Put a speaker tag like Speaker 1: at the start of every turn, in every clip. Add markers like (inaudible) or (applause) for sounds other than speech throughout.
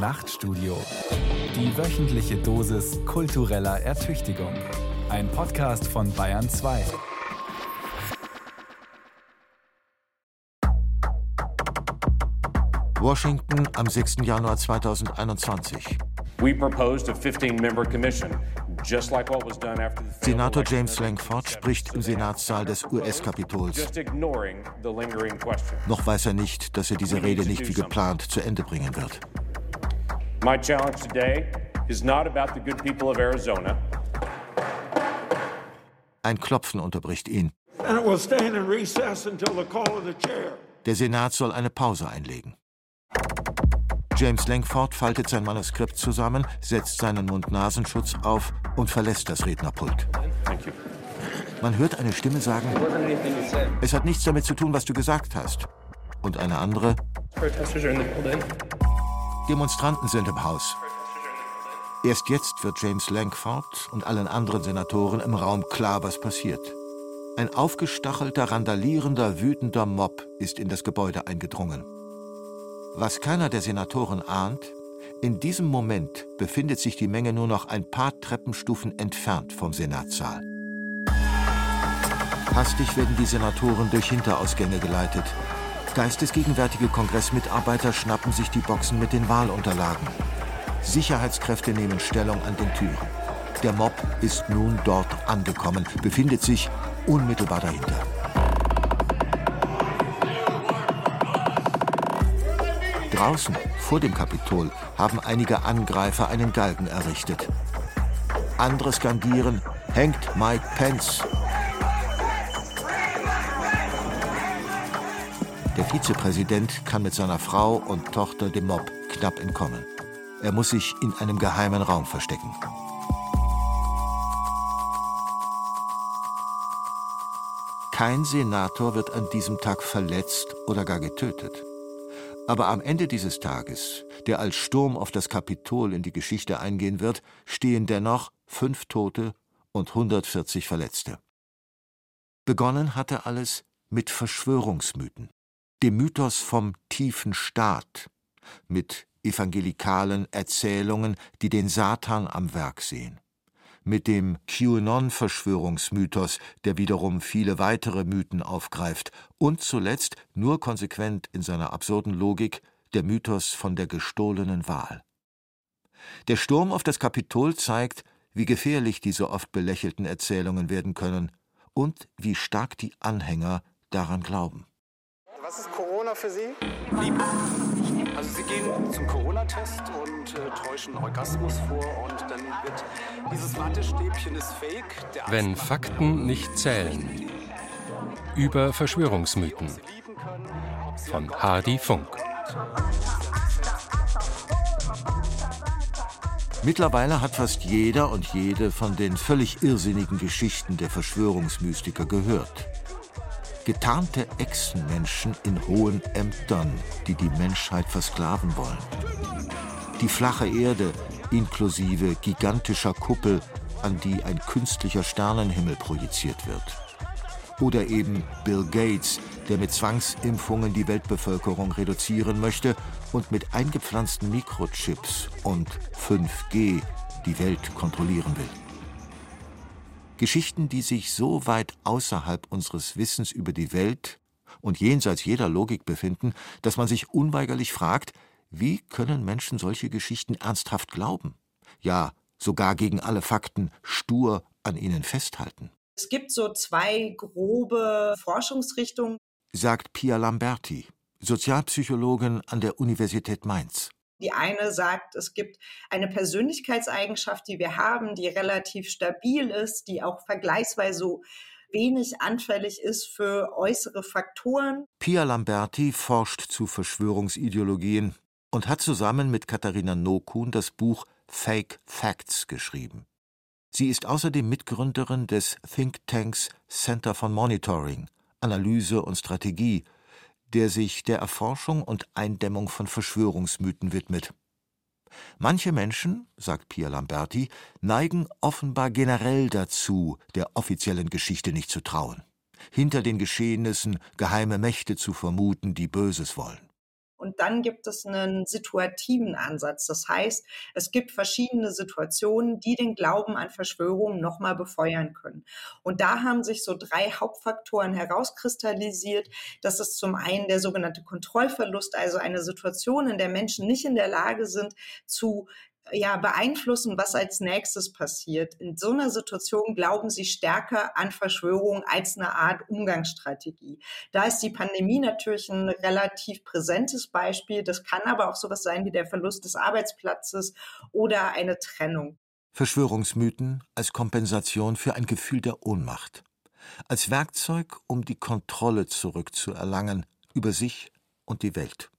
Speaker 1: Nachtstudio. Die wöchentliche Dosis kultureller Ertüchtigung. Ein Podcast von Bayern 2.
Speaker 2: Washington am 6. Januar 2021.
Speaker 3: We proposed a 15-member commission
Speaker 2: Senator James Langford spricht im Senatssaal des US-Kapitols. Noch weiß er nicht, dass er diese Rede nicht wie geplant zu Ende bringen wird.
Speaker 3: My challenge today is not about the good people of Arizona.
Speaker 2: Ein Klopfen unterbricht ihn. Der Senat soll eine Pause einlegen. James Langford faltet sein Manuskript zusammen, setzt seinen Mund-Nasenschutz auf und verlässt das Rednerpult. Man hört eine Stimme sagen, es hat nichts damit zu tun, was du gesagt hast. Und eine andere, Demonstranten sind im Haus. Erst jetzt wird James Langford und allen anderen Senatoren im Raum klar, was passiert. Ein aufgestachelter, randalierender, wütender Mob ist in das Gebäude eingedrungen. Was keiner der Senatoren ahnt, in diesem Moment befindet sich die Menge nur noch ein paar Treppenstufen entfernt vom Senatssaal. Hastig werden die Senatoren durch Hinterausgänge geleitet. Geistesgegenwärtige Kongressmitarbeiter schnappen sich die Boxen mit den Wahlunterlagen. Sicherheitskräfte nehmen Stellung an den Türen. Der Mob ist nun dort angekommen, befindet sich unmittelbar dahinter. Draußen, vor dem Kapitol, haben einige Angreifer einen Galgen errichtet. Andere skandieren, hängt Mike Pence. Vizepräsident kann mit seiner Frau und Tochter dem Mob knapp entkommen. Er muss sich in einem geheimen Raum verstecken. Kein Senator wird an diesem Tag verletzt oder gar getötet. Aber am Ende dieses Tages, der als Sturm auf das Kapitol in die Geschichte eingehen wird, stehen dennoch fünf Tote und 140 Verletzte. Begonnen hatte alles mit Verschwörungsmythen, dem Mythos vom tiefen Staat, mit evangelikalen Erzählungen, die den Satan am Werk sehen mit dem QAnon-Verschwörungsmythos, der wiederum viele weitere Mythen aufgreift, und zuletzt, nur konsequent in seiner absurden Logik, der Mythos von der gestohlenen Wahl. Der Sturm auf das Kapitol zeigt, wie gefährlich diese oft belächelten Erzählungen werden können und wie stark die Anhänger daran glauben.
Speaker 4: Was ist Corona für Sie?
Speaker 5: Liebe. Also Sie gehen zum Corona-Test und äh, täuschen Orgasmus vor und dann wird dieses Wattestäbchen ist fake.
Speaker 6: Wenn Fakten nicht zählen. Über Verschwörungsmythen. Von Hardy Funk.
Speaker 2: Mittlerweile hat fast jeder und jede von den völlig irrsinnigen Geschichten der Verschwörungsmystiker gehört getarnte Echsenmenschen in hohen Ämtern, die die Menschheit versklaven wollen. Die flache Erde inklusive gigantischer Kuppel, an die ein künstlicher Sternenhimmel projiziert wird. Oder eben Bill Gates, der mit Zwangsimpfungen die Weltbevölkerung reduzieren möchte und mit eingepflanzten Mikrochips und 5G die Welt kontrollieren will. Geschichten, die sich so weit außerhalb unseres Wissens über die Welt und jenseits jeder Logik befinden, dass man sich unweigerlich fragt, wie können Menschen solche Geschichten ernsthaft glauben? Ja, sogar gegen alle Fakten stur an ihnen festhalten.
Speaker 7: Es gibt so zwei grobe Forschungsrichtungen,
Speaker 2: sagt Pia Lamberti, Sozialpsychologin an der Universität Mainz.
Speaker 7: Die eine sagt, es gibt eine Persönlichkeitseigenschaft, die wir haben, die relativ stabil ist, die auch vergleichsweise so wenig anfällig ist für äußere Faktoren.
Speaker 2: Pia Lamberti forscht zu Verschwörungsideologien und hat zusammen mit Katharina Nokun das Buch Fake Facts geschrieben. Sie ist außerdem Mitgründerin des Thinktanks Center for Monitoring, Analyse und Strategie der sich der Erforschung und Eindämmung von Verschwörungsmythen widmet. Manche Menschen, sagt Pia Lamberti, neigen offenbar generell dazu, der offiziellen Geschichte nicht zu trauen, hinter den Geschehnissen geheime Mächte zu vermuten, die Böses wollen.
Speaker 7: Und dann gibt es einen situativen Ansatz. Das heißt, es gibt verschiedene Situationen, die den Glauben an Verschwörungen nochmal befeuern können. Und da haben sich so drei Hauptfaktoren herauskristallisiert. Das ist zum einen der sogenannte Kontrollverlust, also eine Situation, in der Menschen nicht in der Lage sind zu ja, beeinflussen, was als nächstes passiert. In so einer Situation glauben sie stärker an Verschwörungen als eine Art Umgangsstrategie. Da ist die Pandemie natürlich ein relativ präsentes Beispiel. Das kann aber auch sowas sein wie der Verlust des Arbeitsplatzes oder eine Trennung.
Speaker 2: Verschwörungsmythen als Kompensation für ein Gefühl der Ohnmacht. Als Werkzeug, um die Kontrolle zurückzuerlangen über sich und die Welt.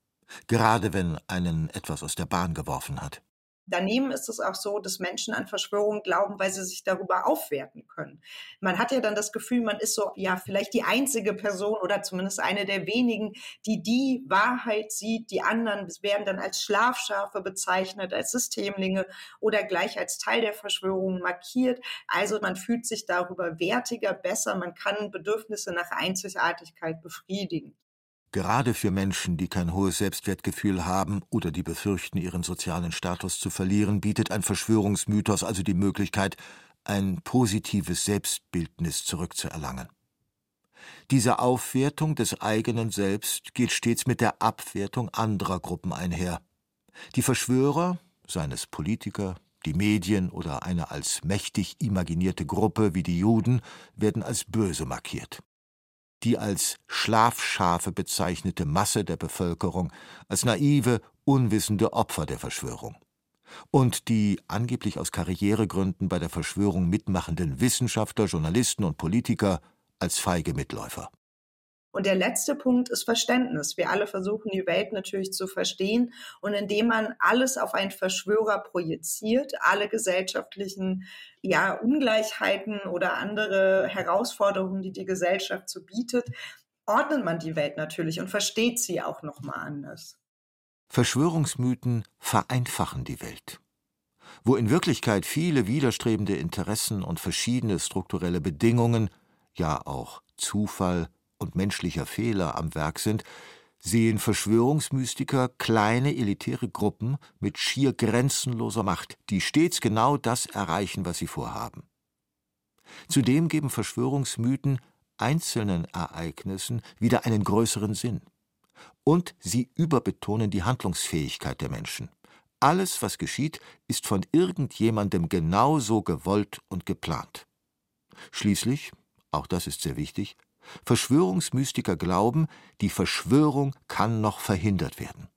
Speaker 2: Gerade wenn einen etwas aus der Bahn geworfen hat.
Speaker 7: Daneben ist es auch so, dass Menschen an Verschwörungen glauben, weil sie sich darüber aufwerten können. Man hat ja dann das Gefühl, man ist so, ja, vielleicht die einzige Person oder zumindest eine der wenigen, die die Wahrheit sieht. Die anderen werden dann als Schlafschafe bezeichnet, als Systemlinge oder gleich als Teil der Verschwörung markiert. Also man fühlt sich darüber wertiger, besser. Man kann Bedürfnisse nach Einzigartigkeit befriedigen.
Speaker 2: Gerade für Menschen, die kein hohes Selbstwertgefühl haben oder die befürchten, ihren sozialen Status zu verlieren, bietet ein Verschwörungsmythos also die Möglichkeit, ein positives Selbstbildnis zurückzuerlangen. Diese Aufwertung des eigenen Selbst geht stets mit der Abwertung anderer Gruppen einher. Die Verschwörer, seien es Politiker, die Medien oder eine als mächtig imaginierte Gruppe wie die Juden, werden als böse markiert die als Schlafschafe bezeichnete Masse der Bevölkerung als naive, unwissende Opfer der Verschwörung. Und die angeblich aus Karrieregründen bei der Verschwörung mitmachenden Wissenschaftler, Journalisten und Politiker als feige Mitläufer.
Speaker 7: Und der letzte Punkt ist Verständnis. Wir alle versuchen die Welt natürlich zu verstehen. Und indem man alles auf einen Verschwörer projiziert, alle gesellschaftlichen ja, Ungleichheiten oder andere Herausforderungen, die die Gesellschaft so bietet, ordnet man die Welt natürlich und versteht sie auch nochmal anders.
Speaker 2: Verschwörungsmythen vereinfachen die Welt. Wo in Wirklichkeit viele widerstrebende Interessen und verschiedene strukturelle Bedingungen, ja auch Zufall, und menschlicher Fehler am Werk sind, sehen Verschwörungsmystiker kleine elitäre Gruppen mit schier grenzenloser Macht, die stets genau das erreichen, was sie vorhaben. Zudem geben Verschwörungsmythen einzelnen Ereignissen wieder einen größeren Sinn. Und sie überbetonen die Handlungsfähigkeit der Menschen. Alles, was geschieht, ist von irgendjemandem genauso gewollt und geplant. Schließlich, auch das ist sehr wichtig, Verschwörungsmystiker glauben, die Verschwörung kann noch verhindert werden.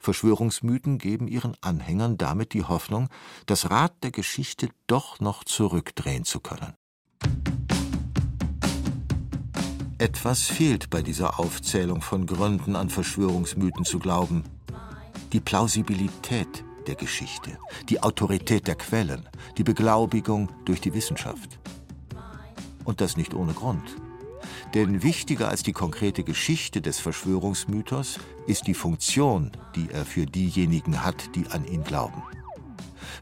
Speaker 2: Verschwörungsmythen geben ihren Anhängern damit die Hoffnung, das Rad der Geschichte doch noch zurückdrehen zu können. Etwas fehlt bei dieser Aufzählung von Gründen an Verschwörungsmythen zu glauben. Die Plausibilität der Geschichte, die Autorität der Quellen, die Beglaubigung durch die Wissenschaft. Und das nicht ohne Grund. Denn wichtiger als die konkrete Geschichte des Verschwörungsmythos ist die Funktion, die er für diejenigen hat, die an ihn glauben.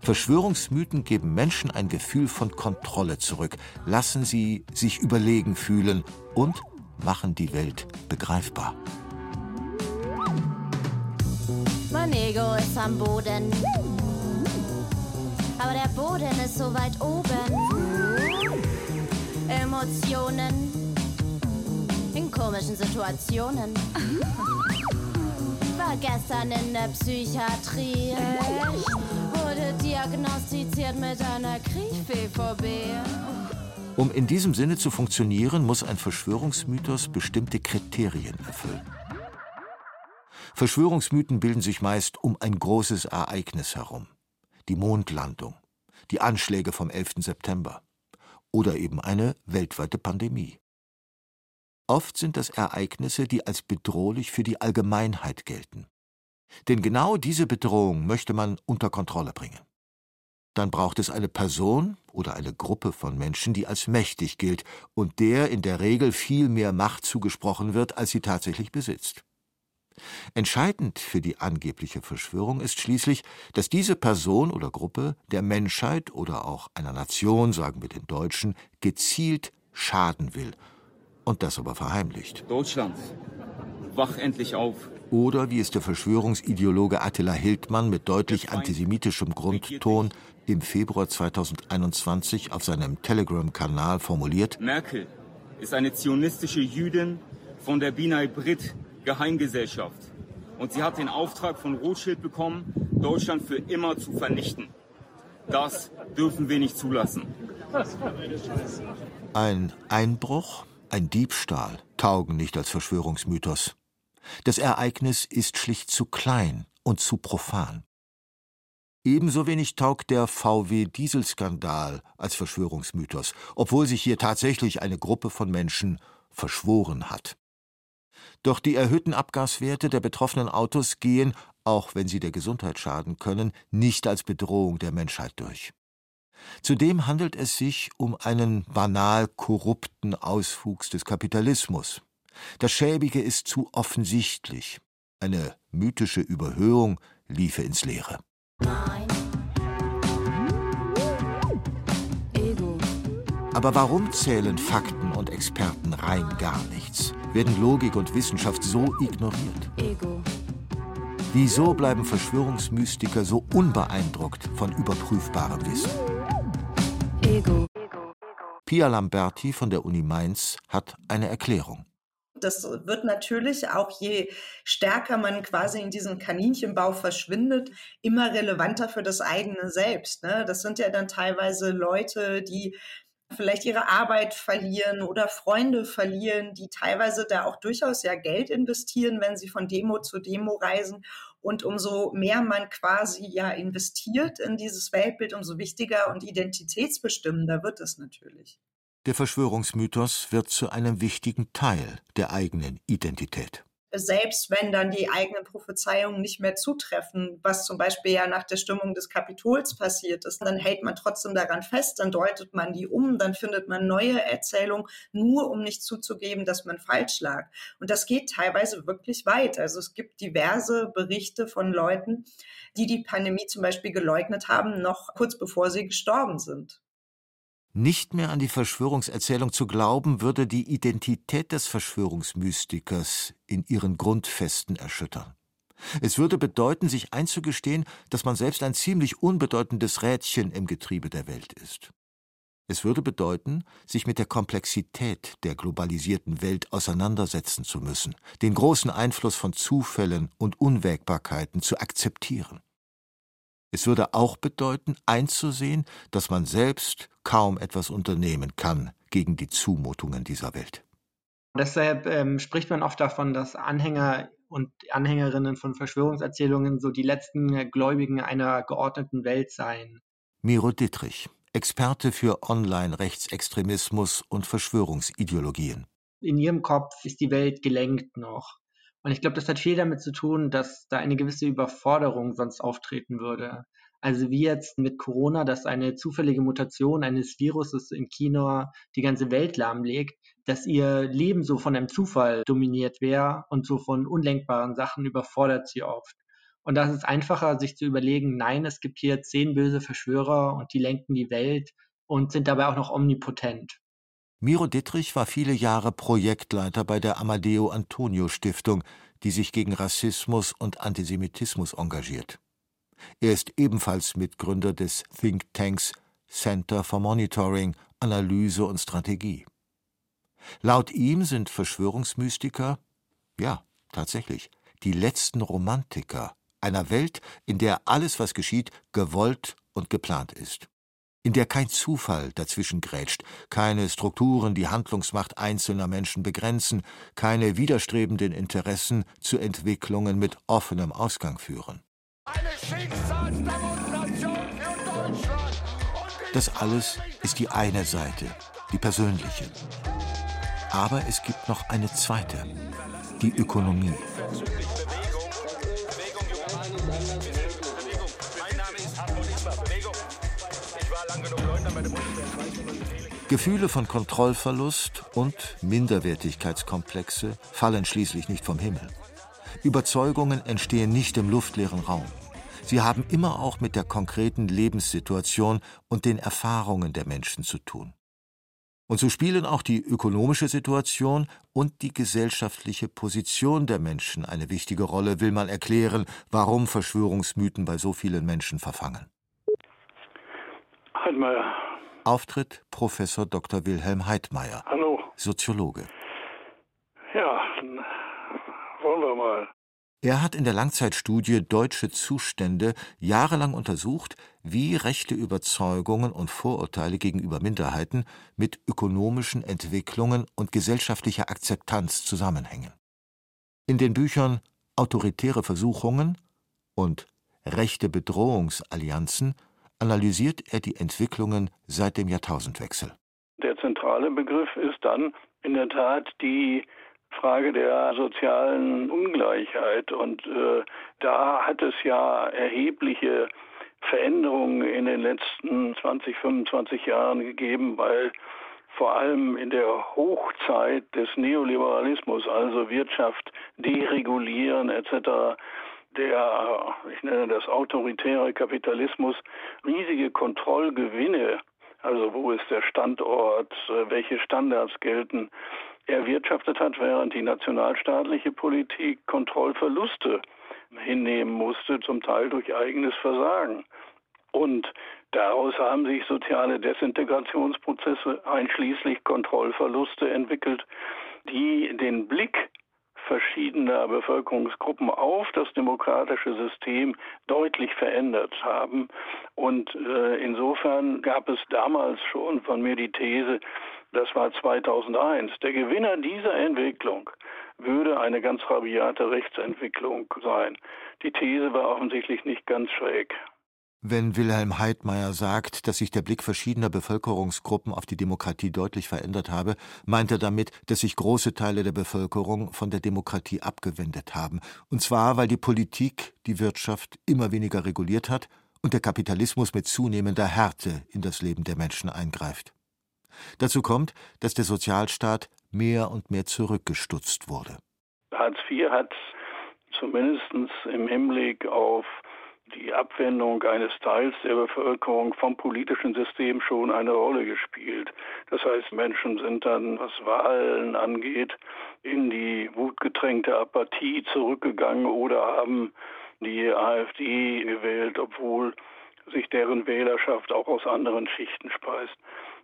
Speaker 2: Verschwörungsmythen geben Menschen ein Gefühl von Kontrolle zurück, lassen sie sich überlegen fühlen und machen die Welt begreifbar.
Speaker 8: Mein Ego ist am Boden, aber der Boden ist so weit oben. Emotionen komischen Situationen. War gestern in der Psychiatrie. Wurde diagnostiziert mit einer Kriechphobie.
Speaker 2: Um in diesem Sinne zu funktionieren, muss ein Verschwörungsmythos bestimmte Kriterien erfüllen. Verschwörungsmythen bilden sich meist um ein großes Ereignis herum. Die Mondlandung, die Anschläge vom 11. September oder eben eine weltweite Pandemie. Oft sind das Ereignisse, die als bedrohlich für die Allgemeinheit gelten. Denn genau diese Bedrohung möchte man unter Kontrolle bringen. Dann braucht es eine Person oder eine Gruppe von Menschen, die als mächtig gilt und der in der Regel viel mehr Macht zugesprochen wird, als sie tatsächlich besitzt. Entscheidend für die angebliche Verschwörung ist schließlich, dass diese Person oder Gruppe der Menschheit oder auch einer Nation, sagen wir den Deutschen, gezielt schaden will und das aber verheimlicht.
Speaker 9: Deutschland, wach endlich auf.
Speaker 2: Oder wie es der Verschwörungsideologe Attila Hildmann mit deutlich antisemitischem Grundton im Februar 2021 auf seinem Telegram-Kanal formuliert:
Speaker 9: Merkel ist eine zionistische Jüdin von der Binai Brit Geheimgesellschaft. Und sie hat den Auftrag von Rothschild bekommen, Deutschland für immer zu vernichten. Das dürfen wir nicht zulassen.
Speaker 2: Ein Einbruch, ein Diebstahl taugen nicht als Verschwörungsmythos. Das Ereignis ist schlicht zu klein und zu profan. Ebenso wenig taugt der VW-Dieselskandal als Verschwörungsmythos, obwohl sich hier tatsächlich eine Gruppe von Menschen verschworen hat. Doch die erhöhten Abgaswerte der betroffenen Autos gehen, auch wenn sie der Gesundheit schaden können, nicht als Bedrohung der Menschheit durch. Zudem handelt es sich um einen banal korrupten Auswuchs des Kapitalismus. Das Schäbige ist zu offensichtlich. Eine mythische Überhöhung liefe ins Leere. Aber warum zählen Fakten und Experten rein gar nichts? Werden Logik und Wissenschaft so ignoriert? Ego. Wieso bleiben Verschwörungsmystiker so unbeeindruckt von überprüfbarem Wissen? Ego. Pia Lamberti von der Uni Mainz hat eine Erklärung.
Speaker 7: Das wird natürlich auch je stärker man quasi in diesem Kaninchenbau verschwindet, immer relevanter für das eigene Selbst. Ne? Das sind ja dann teilweise Leute, die vielleicht ihre Arbeit verlieren oder Freunde verlieren, die teilweise da auch durchaus ja Geld investieren, wenn sie von Demo zu Demo reisen. Und umso mehr man quasi ja investiert in dieses Weltbild, umso wichtiger und identitätsbestimmender wird es natürlich.
Speaker 2: Der Verschwörungsmythos wird zu einem wichtigen Teil der eigenen Identität
Speaker 7: selbst wenn dann die eigenen Prophezeiungen nicht mehr zutreffen, was zum Beispiel ja nach der Stimmung des Kapitols passiert ist, dann hält man trotzdem daran fest, dann deutet man die um, dann findet man neue Erzählungen, nur um nicht zuzugeben, dass man falsch lag. Und das geht teilweise wirklich weit. Also es gibt diverse Berichte von Leuten, die die Pandemie zum Beispiel geleugnet haben, noch kurz bevor sie gestorben sind.
Speaker 2: Nicht mehr an die Verschwörungserzählung zu glauben, würde die Identität des Verschwörungsmystikers in ihren Grundfesten erschüttern. Es würde bedeuten, sich einzugestehen, dass man selbst ein ziemlich unbedeutendes Rädchen im Getriebe der Welt ist. Es würde bedeuten, sich mit der Komplexität der globalisierten Welt auseinandersetzen zu müssen, den großen Einfluss von Zufällen und Unwägbarkeiten zu akzeptieren. Es würde auch bedeuten, einzusehen, dass man selbst kaum etwas unternehmen kann gegen die Zumutungen dieser Welt.
Speaker 10: Deshalb ähm, spricht man oft davon, dass Anhänger und Anhängerinnen von Verschwörungserzählungen so die letzten Gläubigen einer geordneten Welt seien.
Speaker 2: Miro Dittrich, Experte für Online-Rechtsextremismus und Verschwörungsideologien.
Speaker 10: In ihrem Kopf ist die Welt gelenkt noch. Und ich glaube, das hat viel damit zu tun, dass da eine gewisse Überforderung sonst auftreten würde. Also wie jetzt mit Corona, dass eine zufällige Mutation eines Viruses in China die ganze Welt lahmlegt, dass ihr Leben so von einem Zufall dominiert wäre und so von unlenkbaren Sachen überfordert sie oft. Und das ist einfacher, sich zu überlegen, nein, es gibt hier zehn böse Verschwörer und die lenken die Welt und sind dabei auch noch omnipotent.
Speaker 2: Miro Dittrich war viele Jahre Projektleiter bei der Amadeo Antonio Stiftung, die sich gegen Rassismus und Antisemitismus engagiert. Er ist ebenfalls Mitgründer des Thinktanks Center for Monitoring, Analyse und Strategie. Laut ihm sind Verschwörungsmystiker, ja, tatsächlich, die letzten Romantiker einer Welt, in der alles, was geschieht, gewollt und geplant ist in der kein Zufall dazwischen grätscht, keine Strukturen die Handlungsmacht einzelner Menschen begrenzen, keine widerstrebenden Interessen zu Entwicklungen mit offenem Ausgang führen. Das alles ist die eine Seite, die persönliche. Aber es gibt noch eine zweite, die Ökonomie. Gefühle von Kontrollverlust und Minderwertigkeitskomplexe fallen schließlich nicht vom Himmel. Überzeugungen entstehen nicht im luftleeren Raum. Sie haben immer auch mit der konkreten Lebenssituation und den Erfahrungen der Menschen zu tun. Und so spielen auch die ökonomische Situation und die gesellschaftliche Position der Menschen eine wichtige Rolle, will man erklären, warum Verschwörungsmythen bei so vielen Menschen verfangen.
Speaker 11: Heidmeier.
Speaker 2: Auftritt Professor Dr. Wilhelm Heidmeier.
Speaker 11: Hallo.
Speaker 2: Soziologe.
Speaker 11: Ja, wollen wir mal.
Speaker 2: Er hat in der Langzeitstudie Deutsche Zustände jahrelang untersucht, wie rechte Überzeugungen und Vorurteile gegenüber Minderheiten mit ökonomischen Entwicklungen und gesellschaftlicher Akzeptanz zusammenhängen. In den Büchern Autoritäre Versuchungen und Rechte Bedrohungsallianzen analysiert er die Entwicklungen seit dem Jahrtausendwechsel.
Speaker 11: Der zentrale Begriff ist dann in der Tat die Frage der sozialen Ungleichheit. Und äh, da hat es ja erhebliche Veränderungen in den letzten 20, 25 Jahren gegeben, weil vor allem in der Hochzeit des Neoliberalismus, also Wirtschaft deregulieren etc., der, ich nenne das autoritäre Kapitalismus, riesige Kontrollgewinne, also wo ist der Standort, äh, welche Standards gelten, erwirtschaftet hat, während die nationalstaatliche Politik Kontrollverluste hinnehmen musste, zum Teil durch eigenes Versagen. Und daraus haben sich soziale Desintegrationsprozesse einschließlich Kontrollverluste entwickelt, die den Blick verschiedener Bevölkerungsgruppen auf das demokratische System deutlich verändert haben. Und äh, insofern gab es damals schon von mir die These, das war 2001. Der Gewinner dieser Entwicklung würde eine ganz rabiate Rechtsentwicklung sein. Die These war offensichtlich nicht ganz schräg.
Speaker 2: Wenn Wilhelm Heidmeier sagt, dass sich der Blick verschiedener Bevölkerungsgruppen auf die Demokratie deutlich verändert habe, meint er damit, dass sich große Teile der Bevölkerung von der Demokratie abgewendet haben, und zwar weil die Politik die Wirtschaft immer weniger reguliert hat und der Kapitalismus mit zunehmender Härte in das Leben der Menschen eingreift. Dazu kommt, dass der Sozialstaat mehr und mehr zurückgestutzt wurde.
Speaker 11: Hartz IV hat zumindest im Hinblick auf die Abwendung eines Teils der Bevölkerung vom politischen System schon eine Rolle gespielt. Das heißt, Menschen sind dann, was Wahlen angeht, in die wutgetränkte Apathie zurückgegangen oder haben die AfD gewählt, obwohl sich deren Wählerschaft auch aus anderen Schichten speist.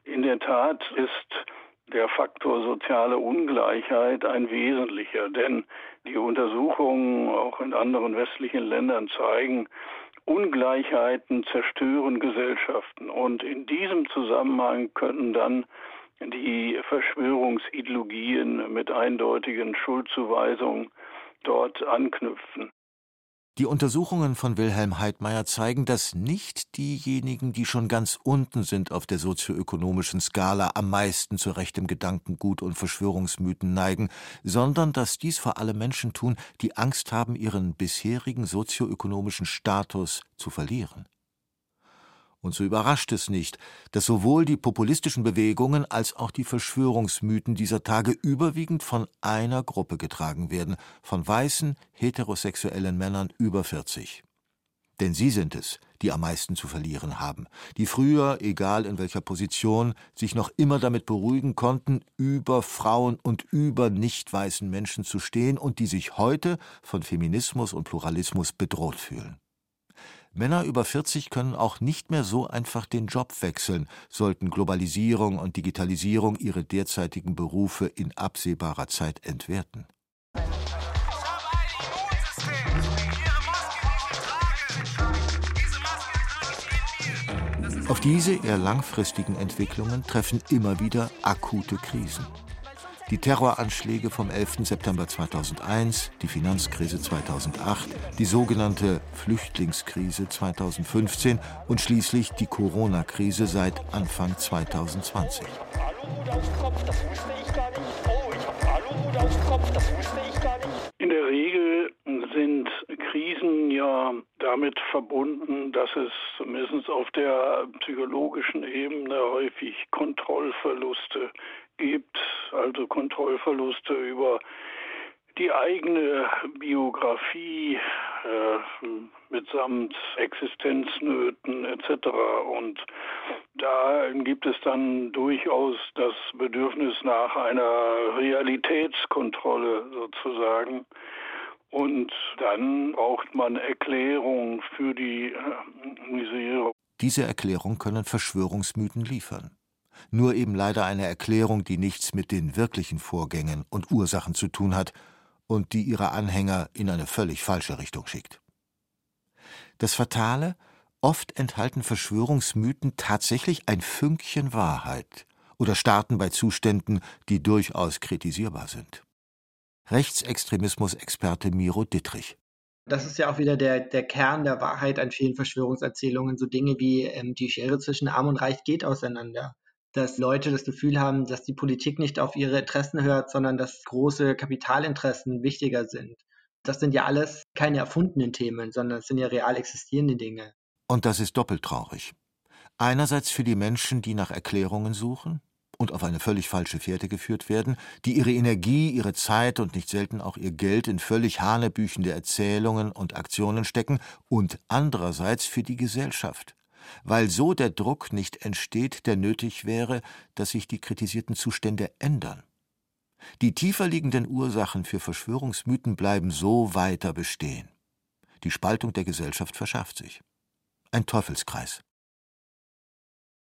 Speaker 11: In der Tat ist der Faktor soziale Ungleichheit ein wesentlicher, denn die Untersuchungen auch in anderen westlichen Ländern zeigen, Ungleichheiten zerstören Gesellschaften und in diesem Zusammenhang können dann die Verschwörungsideologien mit eindeutigen Schuldzuweisungen dort anknüpfen.
Speaker 2: Die Untersuchungen von Wilhelm Heidmeier zeigen, dass nicht diejenigen, die schon ganz unten sind auf der sozioökonomischen Skala, am meisten zu rechtem Gedankengut und Verschwörungsmythen neigen, sondern dass dies vor allem Menschen tun, die Angst haben, ihren bisherigen sozioökonomischen Status zu verlieren. Und so überrascht es nicht, dass sowohl die populistischen Bewegungen als auch die Verschwörungsmythen dieser Tage überwiegend von einer Gruppe getragen werden, von weißen, heterosexuellen Männern über 40. Denn sie sind es, die am meisten zu verlieren haben, die früher, egal in welcher Position, sich noch immer damit beruhigen konnten, über Frauen und über nicht weißen Menschen zu stehen und die sich heute von Feminismus und Pluralismus bedroht fühlen. Männer über 40 können auch nicht mehr so einfach den Job wechseln, sollten Globalisierung und Digitalisierung ihre derzeitigen Berufe in absehbarer Zeit entwerten. Auf diese eher langfristigen Entwicklungen treffen immer wieder akute Krisen. Die Terroranschläge vom 11. September 2001, die Finanzkrise 2008, die sogenannte Flüchtlingskrise 2015 und schließlich die Corona-Krise seit Anfang 2020.
Speaker 11: In der Regel sind Krisen ja damit verbunden, dass es zumindest auf der psychologischen Ebene häufig Kontrollverluste gibt, also Kontrollverluste über die eigene Biografie, äh, mitsamt Existenznöten etc. Und da gibt es dann durchaus das Bedürfnis nach einer Realitätskontrolle sozusagen. Und dann braucht man Erklärung für die äh, Misere.
Speaker 2: Diese Erklärung können Verschwörungsmythen liefern. Nur eben leider eine Erklärung, die nichts mit den wirklichen Vorgängen und Ursachen zu tun hat und die ihre Anhänger in eine völlig falsche Richtung schickt. Das Fatale, oft enthalten Verschwörungsmythen tatsächlich ein Fünkchen Wahrheit oder starten bei Zuständen, die durchaus kritisierbar sind. Rechtsextremismus-Experte Miro Dittrich.
Speaker 10: Das ist ja auch wieder der, der Kern der Wahrheit an vielen Verschwörungserzählungen. So Dinge wie ähm, die Schere zwischen Arm und Reich geht auseinander. Dass Leute das Gefühl haben, dass die Politik nicht auf ihre Interessen hört, sondern dass große Kapitalinteressen wichtiger sind. Das sind ja alles keine erfundenen Themen, sondern es sind ja real existierende Dinge.
Speaker 2: Und das ist doppelt traurig. Einerseits für die Menschen, die nach Erklärungen suchen, und auf eine völlig falsche Fährte geführt werden, die ihre Energie, ihre Zeit und nicht selten auch ihr Geld in völlig hanebüchende Erzählungen und Aktionen stecken, und andererseits für die Gesellschaft, weil so der Druck nicht entsteht, der nötig wäre, dass sich die kritisierten Zustände ändern. Die tiefer liegenden Ursachen für Verschwörungsmythen bleiben so weiter bestehen. Die Spaltung der Gesellschaft verschärft sich. Ein Teufelskreis.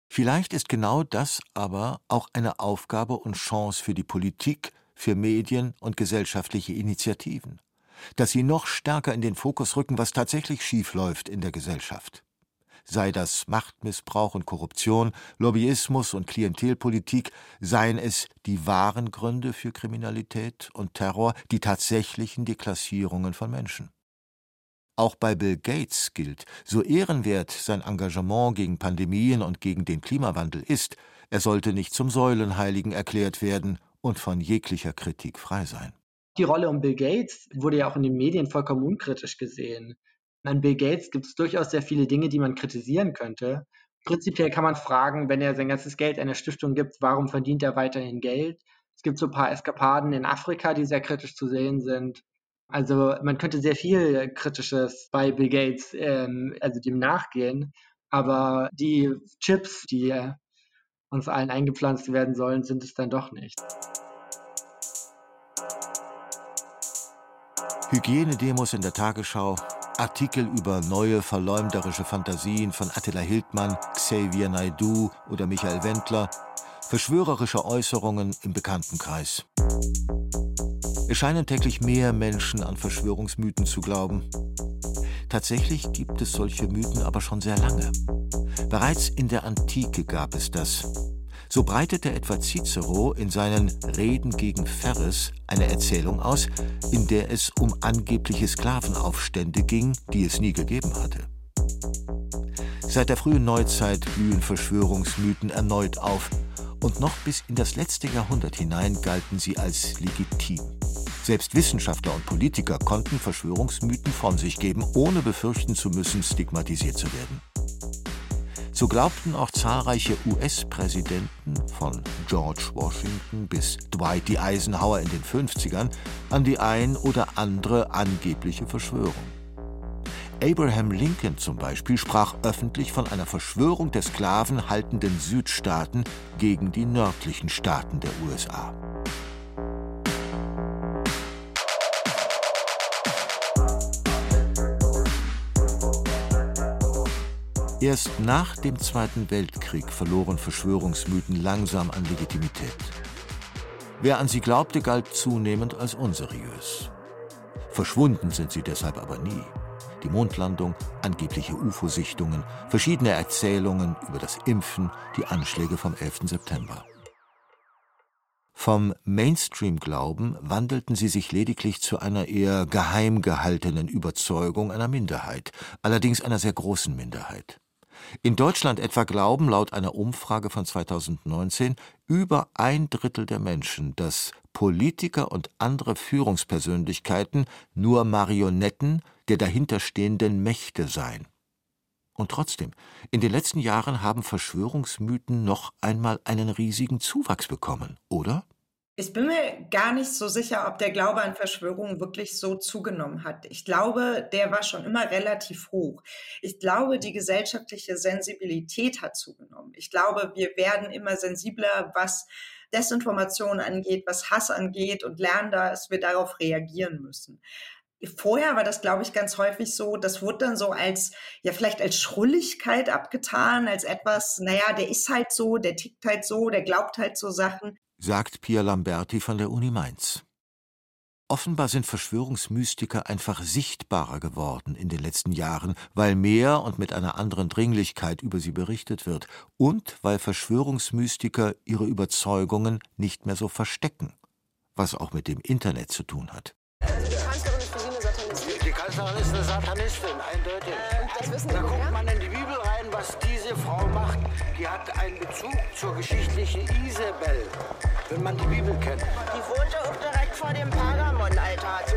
Speaker 2: Vielleicht ist genau das aber auch eine Aufgabe und Chance für die Politik, für Medien und gesellschaftliche Initiativen, dass sie noch stärker in den Fokus rücken, was tatsächlich schiefläuft in der Gesellschaft. Sei das Machtmissbrauch und Korruption, Lobbyismus und Klientelpolitik, seien es die wahren Gründe für Kriminalität und Terror, die tatsächlichen Deklassierungen von Menschen. Auch bei Bill Gates gilt, so ehrenwert sein Engagement gegen Pandemien und gegen den Klimawandel ist, er sollte nicht zum Säulenheiligen erklärt werden und von jeglicher Kritik frei sein.
Speaker 10: Die Rolle um Bill Gates wurde ja auch in den Medien vollkommen unkritisch gesehen. An Bill Gates gibt es durchaus sehr viele Dinge, die man kritisieren könnte. Prinzipiell kann man fragen, wenn er sein ganzes Geld einer Stiftung gibt, warum verdient er weiterhin Geld? Es gibt so ein paar Eskapaden in Afrika, die sehr kritisch zu sehen sind. Also man könnte sehr viel Kritisches bei Bill Gates, ähm, also dem nachgehen, aber die Chips, die uns allen eingepflanzt werden sollen, sind es dann doch nicht.
Speaker 2: Hygienedemos in der Tagesschau, Artikel über neue verleumderische Fantasien von Attila Hildmann, Xavier Naidu oder Michael Wendler, verschwörerische Äußerungen im Bekanntenkreis. Es scheinen täglich mehr Menschen an Verschwörungsmythen zu glauben. Tatsächlich gibt es solche Mythen aber schon sehr lange. Bereits in der Antike gab es das. So breitete etwa Cicero in seinen Reden gegen Verres eine Erzählung aus, in der es um angebliche Sklavenaufstände ging, die es nie gegeben hatte. Seit der frühen Neuzeit blühen Verschwörungsmythen erneut auf, und noch bis in das letzte Jahrhundert hinein galten sie als legitim. Selbst Wissenschaftler und Politiker konnten Verschwörungsmythen von sich geben, ohne befürchten zu müssen, stigmatisiert zu werden. So glaubten auch zahlreiche US-Präsidenten von George Washington bis Dwight D. Eisenhower in den 50ern an die ein oder andere angebliche Verschwörung. Abraham Lincoln zum Beispiel sprach öffentlich von einer Verschwörung der sklavenhaltenden Südstaaten gegen die nördlichen Staaten der USA. Erst nach dem Zweiten Weltkrieg verloren Verschwörungsmythen langsam an Legitimität. Wer an sie glaubte, galt zunehmend als unseriös. Verschwunden sind sie deshalb aber nie. Die Mondlandung, angebliche UFO-Sichtungen, verschiedene Erzählungen über das Impfen, die Anschläge vom 11. September. Vom Mainstream-Glauben wandelten sie sich lediglich zu einer eher geheim gehaltenen Überzeugung einer Minderheit, allerdings einer sehr großen Minderheit. In Deutschland etwa glauben laut einer Umfrage von 2019 über ein Drittel der Menschen, dass Politiker und andere Führungspersönlichkeiten nur Marionetten der dahinterstehenden Mächte seien. Und trotzdem, in den letzten Jahren haben Verschwörungsmythen noch einmal einen riesigen Zuwachs bekommen, oder?
Speaker 7: Ich bin mir gar nicht so sicher, ob der Glaube an Verschwörungen wirklich so zugenommen hat. Ich glaube, der war schon immer relativ hoch. Ich glaube, die gesellschaftliche Sensibilität hat zugenommen. Ich glaube, wir werden immer sensibler, was Desinformation angeht, was Hass angeht und lernen, dass wir darauf reagieren müssen. Vorher war das, glaube ich, ganz häufig so, das wurde dann so als, ja, vielleicht als Schrulligkeit abgetan, als etwas, naja, der ist halt so, der tickt halt so, der glaubt halt so Sachen
Speaker 2: sagt Pia Lamberti von der Uni Mainz. Offenbar sind Verschwörungsmystiker einfach sichtbarer geworden in den letzten Jahren, weil mehr und mit einer anderen Dringlichkeit über sie berichtet wird und weil Verschwörungsmystiker ihre Überzeugungen nicht mehr so verstecken, was auch mit dem Internet zu tun hat.
Speaker 12: Die Kanzlerin ist eine Satanistin?
Speaker 13: Die Kanzlerin ist eine Satanistin, eindeutig.
Speaker 12: Äh, das wissen
Speaker 13: da guckt man in die Bibel rein, was diese Frau macht. Die hat einen Bezug zur geschichtlichen Isabel wenn man die Bibel kennt.
Speaker 12: Die wohnte auch direkt vor dem Pergamon-Altar, zu,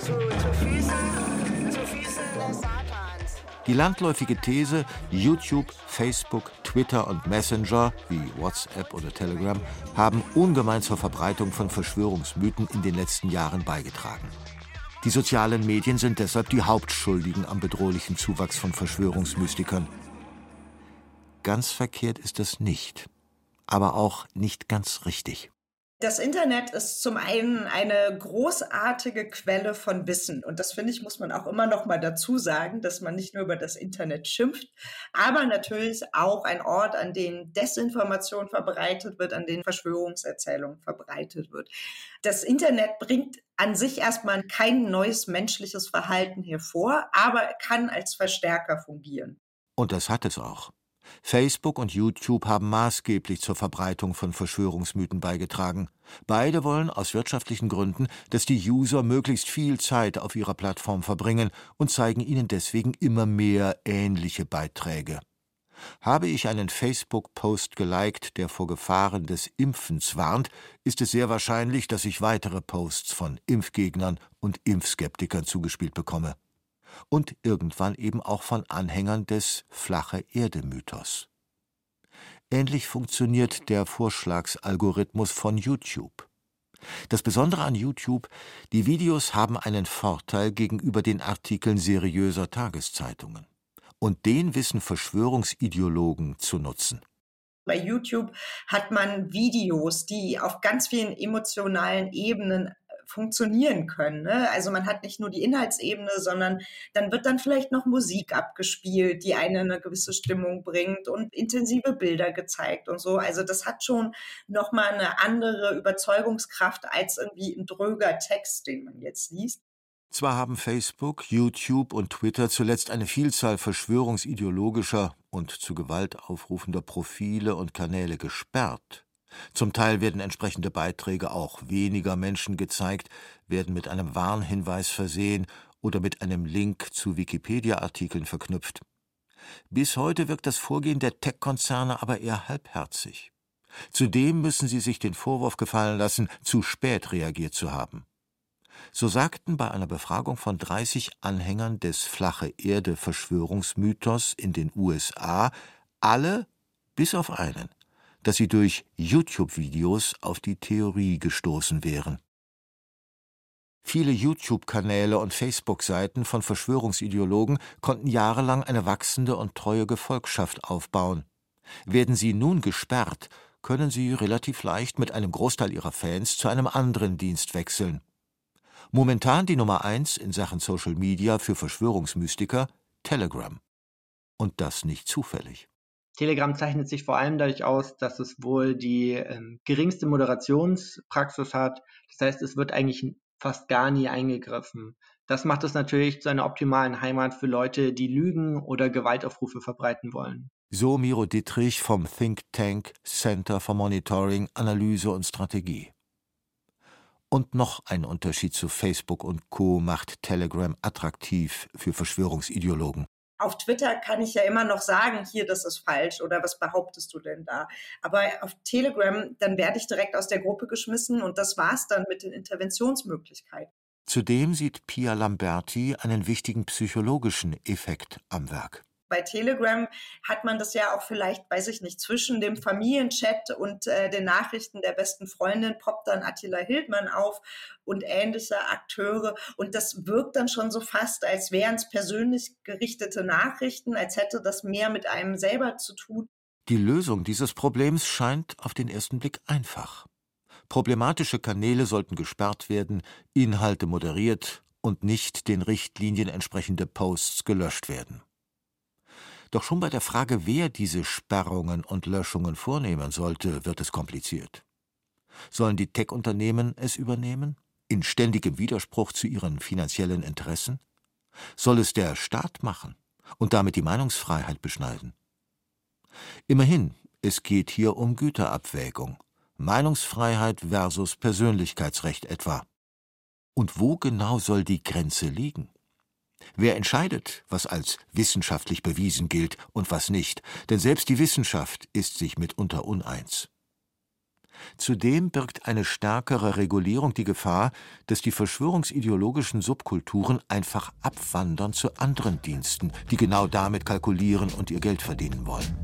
Speaker 12: zu, zu, zu, Füßen, zu Füßen des Satans.
Speaker 2: Die landläufige These, YouTube, Facebook, Twitter und Messenger wie WhatsApp oder Telegram haben ungemein zur Verbreitung von Verschwörungsmythen in den letzten Jahren beigetragen. Die sozialen Medien sind deshalb die Hauptschuldigen am bedrohlichen Zuwachs von Verschwörungsmystikern. Ganz verkehrt ist das nicht aber auch nicht ganz richtig.
Speaker 7: Das Internet ist zum einen eine großartige Quelle von Wissen. Und das finde ich, muss man auch immer noch mal dazu sagen, dass man nicht nur über das Internet schimpft, aber natürlich auch ein Ort, an dem Desinformation verbreitet wird, an dem Verschwörungserzählungen verbreitet wird. Das Internet bringt an sich erstmal kein neues menschliches Verhalten hervor, aber kann als Verstärker fungieren.
Speaker 2: Und das hat es auch. Facebook und YouTube haben maßgeblich zur Verbreitung von Verschwörungsmythen beigetragen. Beide wollen aus wirtschaftlichen Gründen, dass die User möglichst viel Zeit auf ihrer Plattform verbringen und zeigen ihnen deswegen immer mehr ähnliche Beiträge. Habe ich einen Facebook-Post geliked, der vor Gefahren des Impfens warnt, ist es sehr wahrscheinlich, dass ich weitere Posts von Impfgegnern und Impfskeptikern zugespielt bekomme und irgendwann eben auch von Anhängern des flache Erde Mythos. Ähnlich funktioniert der Vorschlagsalgorithmus von YouTube. Das Besondere an YouTube, die Videos haben einen Vorteil gegenüber den Artikeln seriöser Tageszeitungen. Und den wissen Verschwörungsideologen zu nutzen.
Speaker 7: Bei YouTube hat man Videos, die auf ganz vielen emotionalen Ebenen funktionieren können. Ne? Also man hat nicht nur die Inhaltsebene, sondern dann wird dann vielleicht noch Musik abgespielt, die eine eine gewisse Stimmung bringt und intensive Bilder gezeigt und so. Also das hat schon nochmal eine andere Überzeugungskraft als irgendwie ein dröger Text, den man jetzt liest.
Speaker 2: Zwar haben Facebook, YouTube und Twitter zuletzt eine Vielzahl verschwörungsideologischer und zu Gewalt aufrufender Profile und Kanäle gesperrt, zum Teil werden entsprechende Beiträge auch weniger Menschen gezeigt, werden mit einem Warnhinweis versehen oder mit einem Link zu Wikipedia-Artikeln verknüpft. Bis heute wirkt das Vorgehen der Tech-Konzerne aber eher halbherzig. Zudem müssen sie sich den Vorwurf gefallen lassen, zu spät reagiert zu haben. So sagten bei einer Befragung von 30 Anhängern des flache Erde Verschwörungsmythos in den USA alle, bis auf einen, dass sie durch YouTube-Videos auf die Theorie gestoßen wären. Viele YouTube-Kanäle und Facebook-Seiten von Verschwörungsideologen konnten jahrelang eine wachsende und treue Gefolgschaft aufbauen. Werden sie nun gesperrt, können sie relativ leicht mit einem Großteil ihrer Fans zu einem anderen Dienst wechseln. Momentan die Nummer eins in Sachen Social Media für Verschwörungsmystiker Telegram. Und das nicht zufällig.
Speaker 10: Telegram zeichnet sich vor allem dadurch aus, dass es wohl die ähm, geringste Moderationspraxis hat. Das heißt, es wird eigentlich fast gar nie eingegriffen. Das macht es natürlich zu einer optimalen Heimat für Leute, die Lügen oder Gewaltaufrufe verbreiten wollen.
Speaker 2: So Miro Dittrich vom Think Tank Center for Monitoring, Analyse und Strategie. Und noch ein Unterschied zu Facebook und Co. macht Telegram attraktiv für Verschwörungsideologen
Speaker 7: auf Twitter kann ich ja immer noch sagen, hier, das ist falsch oder was behauptest du denn da? Aber auf Telegram, dann werde ich direkt aus der Gruppe geschmissen und das war's dann mit den Interventionsmöglichkeiten.
Speaker 2: Zudem sieht Pia Lamberti einen wichtigen psychologischen Effekt am Werk.
Speaker 7: Bei Telegram hat man das ja auch vielleicht, weiß ich nicht, zwischen dem Familienchat und äh, den Nachrichten der besten Freundin poppt dann Attila Hildmann auf und ähnliche Akteure. Und das wirkt dann schon so fast, als wären es persönlich gerichtete Nachrichten, als hätte das mehr mit einem selber zu tun.
Speaker 2: Die Lösung dieses Problems scheint auf den ersten Blick einfach. Problematische Kanäle sollten gesperrt werden, Inhalte moderiert und nicht den Richtlinien entsprechende Posts gelöscht werden. Doch schon bei der Frage, wer diese Sperrungen und Löschungen vornehmen sollte, wird es kompliziert. Sollen die Tech-Unternehmen es übernehmen? In ständigem Widerspruch zu ihren finanziellen Interessen? Soll es der Staat machen und damit die Meinungsfreiheit beschneiden? Immerhin, es geht hier um Güterabwägung. Meinungsfreiheit versus Persönlichkeitsrecht etwa. Und wo genau soll die Grenze liegen? Wer entscheidet, was als wissenschaftlich bewiesen gilt und was nicht? Denn selbst die Wissenschaft ist sich mitunter uneins. Zudem birgt eine stärkere Regulierung die Gefahr, dass die verschwörungsideologischen Subkulturen einfach abwandern zu anderen Diensten, die genau damit kalkulieren und ihr Geld verdienen wollen.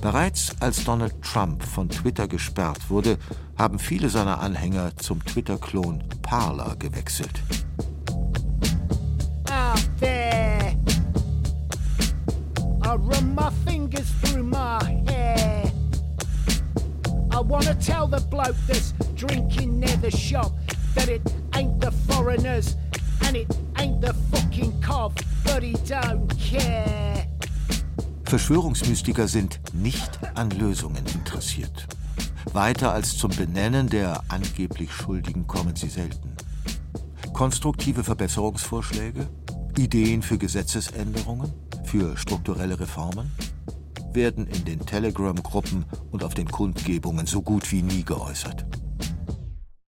Speaker 2: Bereits als Donald Trump von Twitter gesperrt wurde, haben viele seiner Anhänger zum Twitter-Klon Parler gewechselt.
Speaker 14: I run my fingers through my hair. I wanna tell the bloke that's drinking near the shop that it ain't the foreigners and it ain't the fucking cop, but he don't care.
Speaker 2: Verschwörungsmystiker sind nicht an Lösungen interessiert. Weiter als zum Benennen der angeblich Schuldigen kommen sie selten. Konstruktive Verbesserungsvorschläge, Ideen für Gesetzesänderungen, für strukturelle Reformen werden in den Telegram-Gruppen und auf den Kundgebungen so gut wie nie geäußert.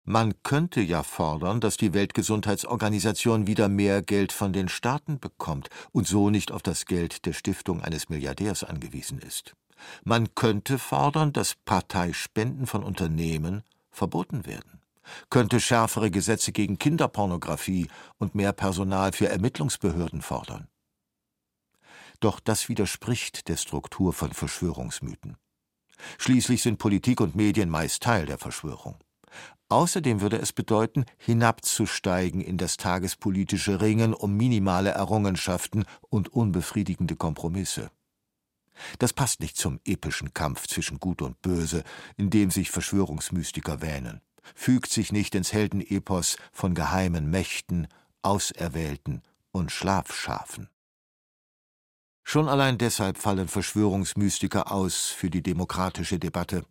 Speaker 2: Man könnte ja fordern, dass die Weltgesundheitsorganisation wieder mehr Geld von den Staaten bekommt und so nicht auf das Geld der Stiftung eines Milliardärs angewiesen ist. Man könnte fordern, dass Parteispenden von Unternehmen verboten werden, könnte schärfere Gesetze gegen Kinderpornografie und mehr Personal für Ermittlungsbehörden fordern. Doch das widerspricht der Struktur von Verschwörungsmythen. Schließlich sind Politik und Medien meist Teil der Verschwörung. Außerdem würde es bedeuten, hinabzusteigen in das tagespolitische Ringen um minimale Errungenschaften und unbefriedigende Kompromisse. Das passt nicht zum epischen Kampf zwischen Gut und Böse, in dem sich Verschwörungsmystiker wähnen, fügt sich nicht ins Heldenepos von geheimen Mächten, Auserwählten und Schlafschafen. Schon allein deshalb fallen Verschwörungsmystiker aus für die demokratische Debatte.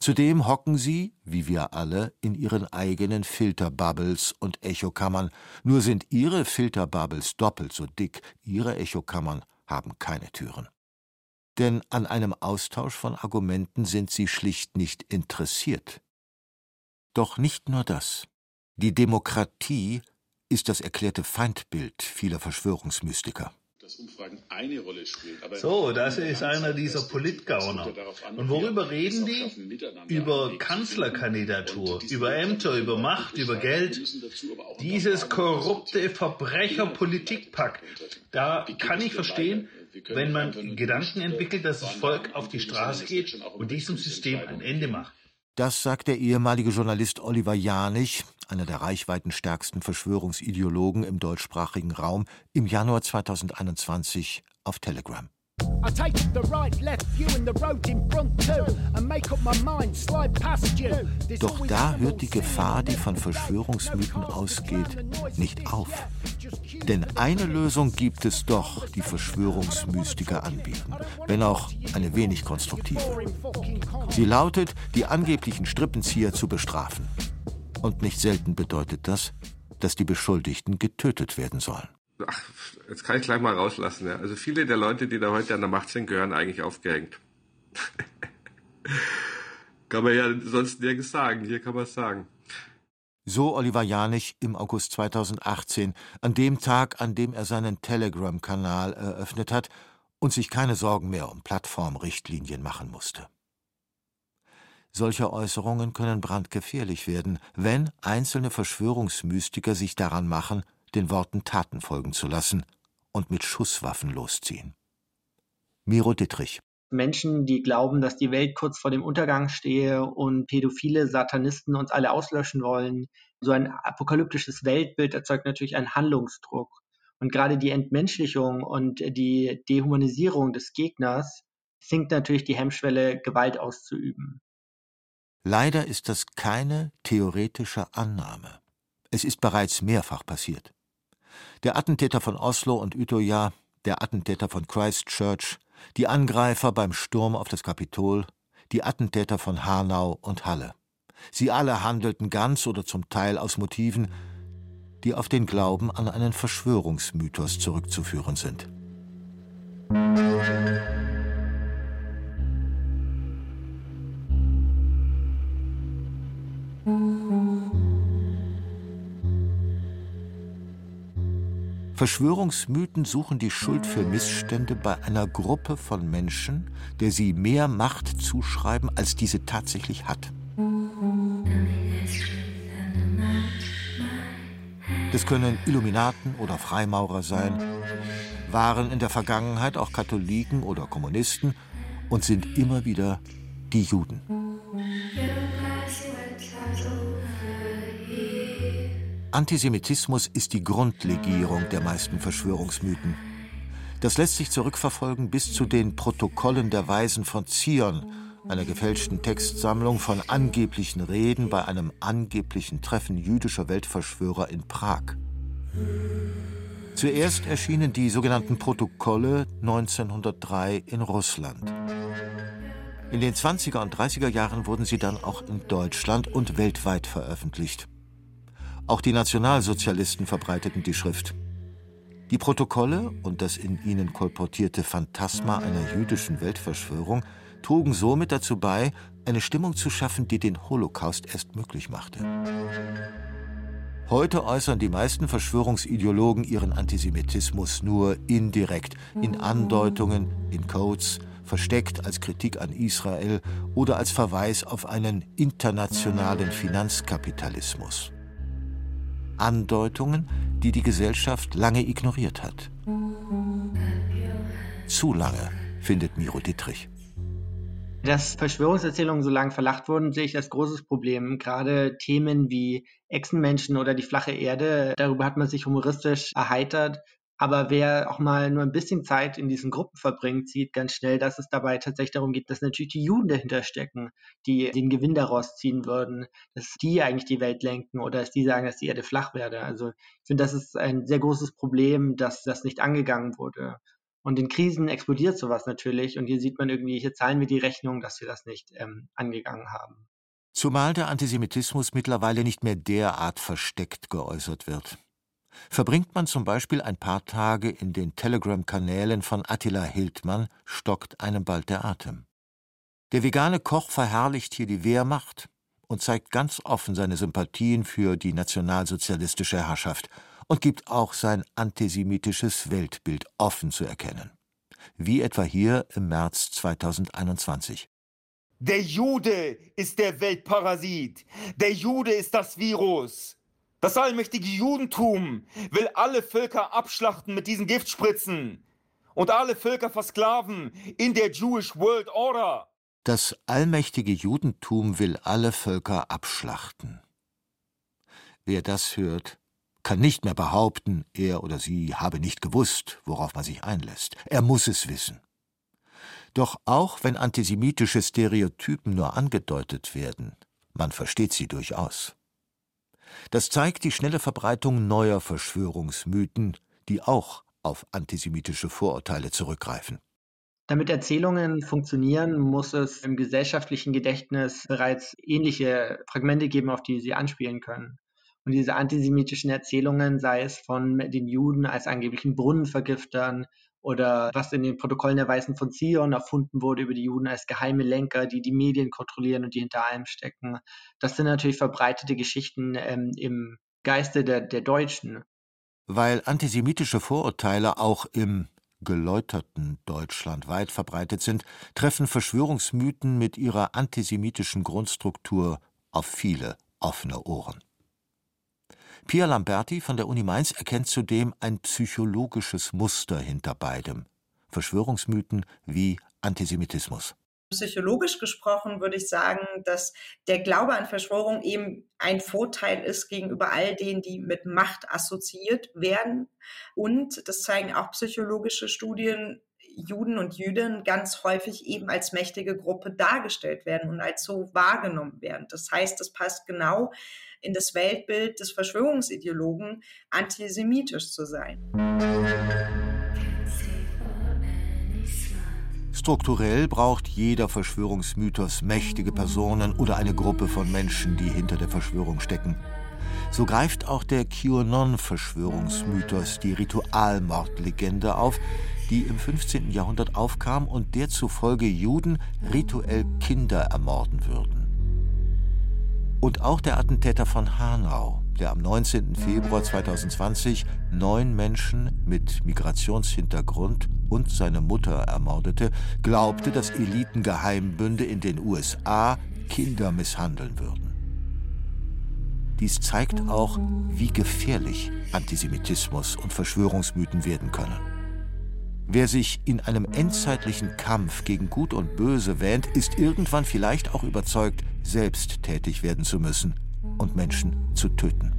Speaker 2: Zudem hocken sie, wie wir alle, in ihren eigenen Filterbubbles und Echokammern, nur sind ihre Filterbubbles doppelt so dick, ihre Echokammern haben keine Türen. Denn an einem Austausch von Argumenten sind sie schlicht nicht interessiert. Doch nicht nur das. Die Demokratie ist das erklärte Feindbild vieler Verschwörungsmystiker
Speaker 15: dass Umfragen eine Rolle spielen. Aber
Speaker 16: so, das ist einer dieser Politgauner. Und worüber reden die? Über Kanzlerkandidatur, über Ämter, über Macht, über Geld. Dieses korrupte Verbrecherpolitikpack. Da kann ich verstehen, wenn man Gedanken entwickelt, dass das Volk auf die Straße geht und diesem System ein Ende macht.
Speaker 2: Das sagt der ehemalige Journalist Oliver Janich, einer der reichweitenstärksten Verschwörungsideologen im deutschsprachigen Raum, im Januar 2021 auf Telegram. I take the right, left you and the road in front too and make up my mind, slide past you. Doch da hört die Gefahr, die von Verschwörungsmythen ausgeht, nicht auf. Denn eine Lösung gibt es doch, die Verschwörungsmystiker anbieten, wenn auch eine wenig konstruktive. Sie lautet, die angeblichen Strippenzieher zu bestrafen. Und nicht selten bedeutet das, dass die Beschuldigten getötet werden sollen.
Speaker 17: Ach, jetzt kann ich gleich mal rauslassen. Ja. Also viele der Leute, die da heute an der Macht sind, gehören eigentlich aufgehängt. (laughs) kann man ja sonst nirgends sagen. Hier kann man es sagen.
Speaker 2: So Oliver Janich im August 2018, an dem Tag, an dem er seinen Telegram-Kanal eröffnet hat und sich keine Sorgen mehr um Plattformrichtlinien machen musste. Solche Äußerungen können brandgefährlich werden, wenn einzelne Verschwörungsmystiker sich daran machen, den Worten Taten folgen zu lassen und mit Schusswaffen losziehen. Miro Dittrich
Speaker 10: Menschen, die glauben, dass die Welt kurz vor dem Untergang stehe und pädophile Satanisten uns alle auslöschen wollen. So ein apokalyptisches Weltbild erzeugt natürlich einen Handlungsdruck. Und gerade die Entmenschlichung und die Dehumanisierung des Gegners sinkt natürlich die Hemmschwelle, Gewalt auszuüben.
Speaker 2: Leider ist das keine theoretische Annahme. Es ist bereits mehrfach passiert. Der Attentäter von Oslo und Utøya, der Attentäter von Christchurch, die Angreifer beim Sturm auf das Kapitol, die Attentäter von Hanau und Halle. Sie alle handelten ganz oder zum Teil aus Motiven, die auf den Glauben an einen Verschwörungsmythos zurückzuführen sind. Verschwörungsmythen suchen die Schuld für Missstände bei einer Gruppe von Menschen, der sie mehr Macht zuschreiben, als diese tatsächlich hat. Das können Illuminaten oder Freimaurer sein, waren in der Vergangenheit auch Katholiken oder Kommunisten und sind immer wieder die Juden. Antisemitismus ist die Grundlegierung der meisten Verschwörungsmythen. Das lässt sich zurückverfolgen bis zu den Protokollen der Weisen von Zion, einer gefälschten Textsammlung von angeblichen Reden bei einem angeblichen Treffen jüdischer Weltverschwörer in Prag. Zuerst erschienen die sogenannten Protokolle 1903 in Russland. In den 20er und 30er Jahren wurden sie dann auch in Deutschland und weltweit veröffentlicht. Auch die Nationalsozialisten verbreiteten die Schrift. Die Protokolle und das in ihnen kolportierte Phantasma einer jüdischen Weltverschwörung trugen somit dazu bei, eine Stimmung zu schaffen, die den Holocaust erst möglich machte. Heute äußern die meisten Verschwörungsideologen ihren Antisemitismus nur indirekt, in Andeutungen, in Codes, versteckt als Kritik an Israel oder als Verweis auf einen internationalen Finanzkapitalismus. Andeutungen, die die Gesellschaft lange ignoriert hat. Zu lange, findet Miro Dittrich.
Speaker 10: Dass Verschwörungserzählungen so lange verlacht wurden, sehe ich als großes Problem. Gerade Themen wie Echsenmenschen oder die flache Erde, darüber hat man sich humoristisch erheitert. Aber wer auch mal nur ein bisschen Zeit in diesen Gruppen verbringt, sieht ganz schnell, dass es dabei tatsächlich darum geht, dass natürlich die Juden dahinter stecken, die den Gewinn daraus ziehen würden, dass die eigentlich die Welt lenken oder dass die sagen, dass die Erde flach werde. Also ich finde, das ist ein sehr großes Problem, dass das nicht angegangen wurde. Und in Krisen explodiert sowas natürlich. Und hier sieht man irgendwie, hier zahlen wir die Rechnung, dass wir das nicht ähm, angegangen haben.
Speaker 2: Zumal der Antisemitismus mittlerweile nicht mehr derart versteckt geäußert wird. Verbringt man zum Beispiel ein paar Tage in den Telegram-Kanälen von Attila Hildmann, stockt einem bald der Atem. Der vegane Koch verherrlicht hier die Wehrmacht und zeigt ganz offen seine Sympathien für die nationalsozialistische Herrschaft und gibt auch sein antisemitisches Weltbild offen zu erkennen. Wie etwa hier im März 2021.
Speaker 18: Der Jude ist der Weltparasit. Der Jude ist das Virus. Das allmächtige Judentum will alle Völker abschlachten mit diesen Giftspritzen und alle Völker versklaven in der Jewish World Order.
Speaker 2: Das allmächtige Judentum will alle Völker abschlachten. Wer das hört, kann nicht mehr behaupten, er oder sie habe nicht gewusst, worauf man sich einlässt. Er muss es wissen. Doch auch wenn antisemitische Stereotypen nur angedeutet werden, man versteht sie durchaus. Das zeigt die schnelle Verbreitung neuer Verschwörungsmythen, die auch auf antisemitische Vorurteile zurückgreifen.
Speaker 10: Damit Erzählungen funktionieren, muss es im gesellschaftlichen Gedächtnis bereits ähnliche Fragmente geben, auf die sie anspielen können. Und diese antisemitischen Erzählungen, sei es von den Juden als angeblichen Brunnenvergiftern oder was in den Protokollen der Weißen von Zion erfunden wurde über die Juden als geheime Lenker, die die Medien kontrollieren und die hinter allem stecken. Das sind natürlich verbreitete Geschichten ähm, im Geiste der, der Deutschen.
Speaker 2: Weil antisemitische Vorurteile auch im geläuterten Deutschland weit verbreitet sind, treffen Verschwörungsmythen mit ihrer antisemitischen Grundstruktur auf viele offene Ohren. Pia Lamberti von der Uni Mainz erkennt zudem ein psychologisches Muster hinter beidem. Verschwörungsmythen wie Antisemitismus.
Speaker 7: Psychologisch gesprochen würde ich sagen, dass der Glaube an Verschwörung eben ein Vorteil ist gegenüber all denen, die mit Macht assoziiert werden. Und das zeigen auch psychologische Studien, Juden und Jüdinnen ganz häufig eben als mächtige Gruppe dargestellt werden und als so wahrgenommen werden. Das heißt, es passt genau in das Weltbild des Verschwörungsideologen, antisemitisch zu sein.
Speaker 2: Strukturell braucht jeder Verschwörungsmythos mächtige Personen oder eine Gruppe von Menschen, die hinter der Verschwörung stecken. So greift auch der QAnon-Verschwörungsmythos die Ritualmordlegende auf, die im 15. Jahrhundert aufkam und der zufolge Juden rituell Kinder ermorden würden. Und auch der Attentäter von Hanau, der am 19. Februar 2020 neun Menschen mit Migrationshintergrund und seine Mutter ermordete, glaubte, dass Elitengeheimbünde in den USA Kinder misshandeln würden. Dies zeigt auch, wie gefährlich Antisemitismus und Verschwörungsmythen werden können. Wer sich in einem endzeitlichen Kampf gegen Gut und Böse wähnt, ist irgendwann vielleicht auch überzeugt, selbst tätig werden zu müssen und Menschen zu töten.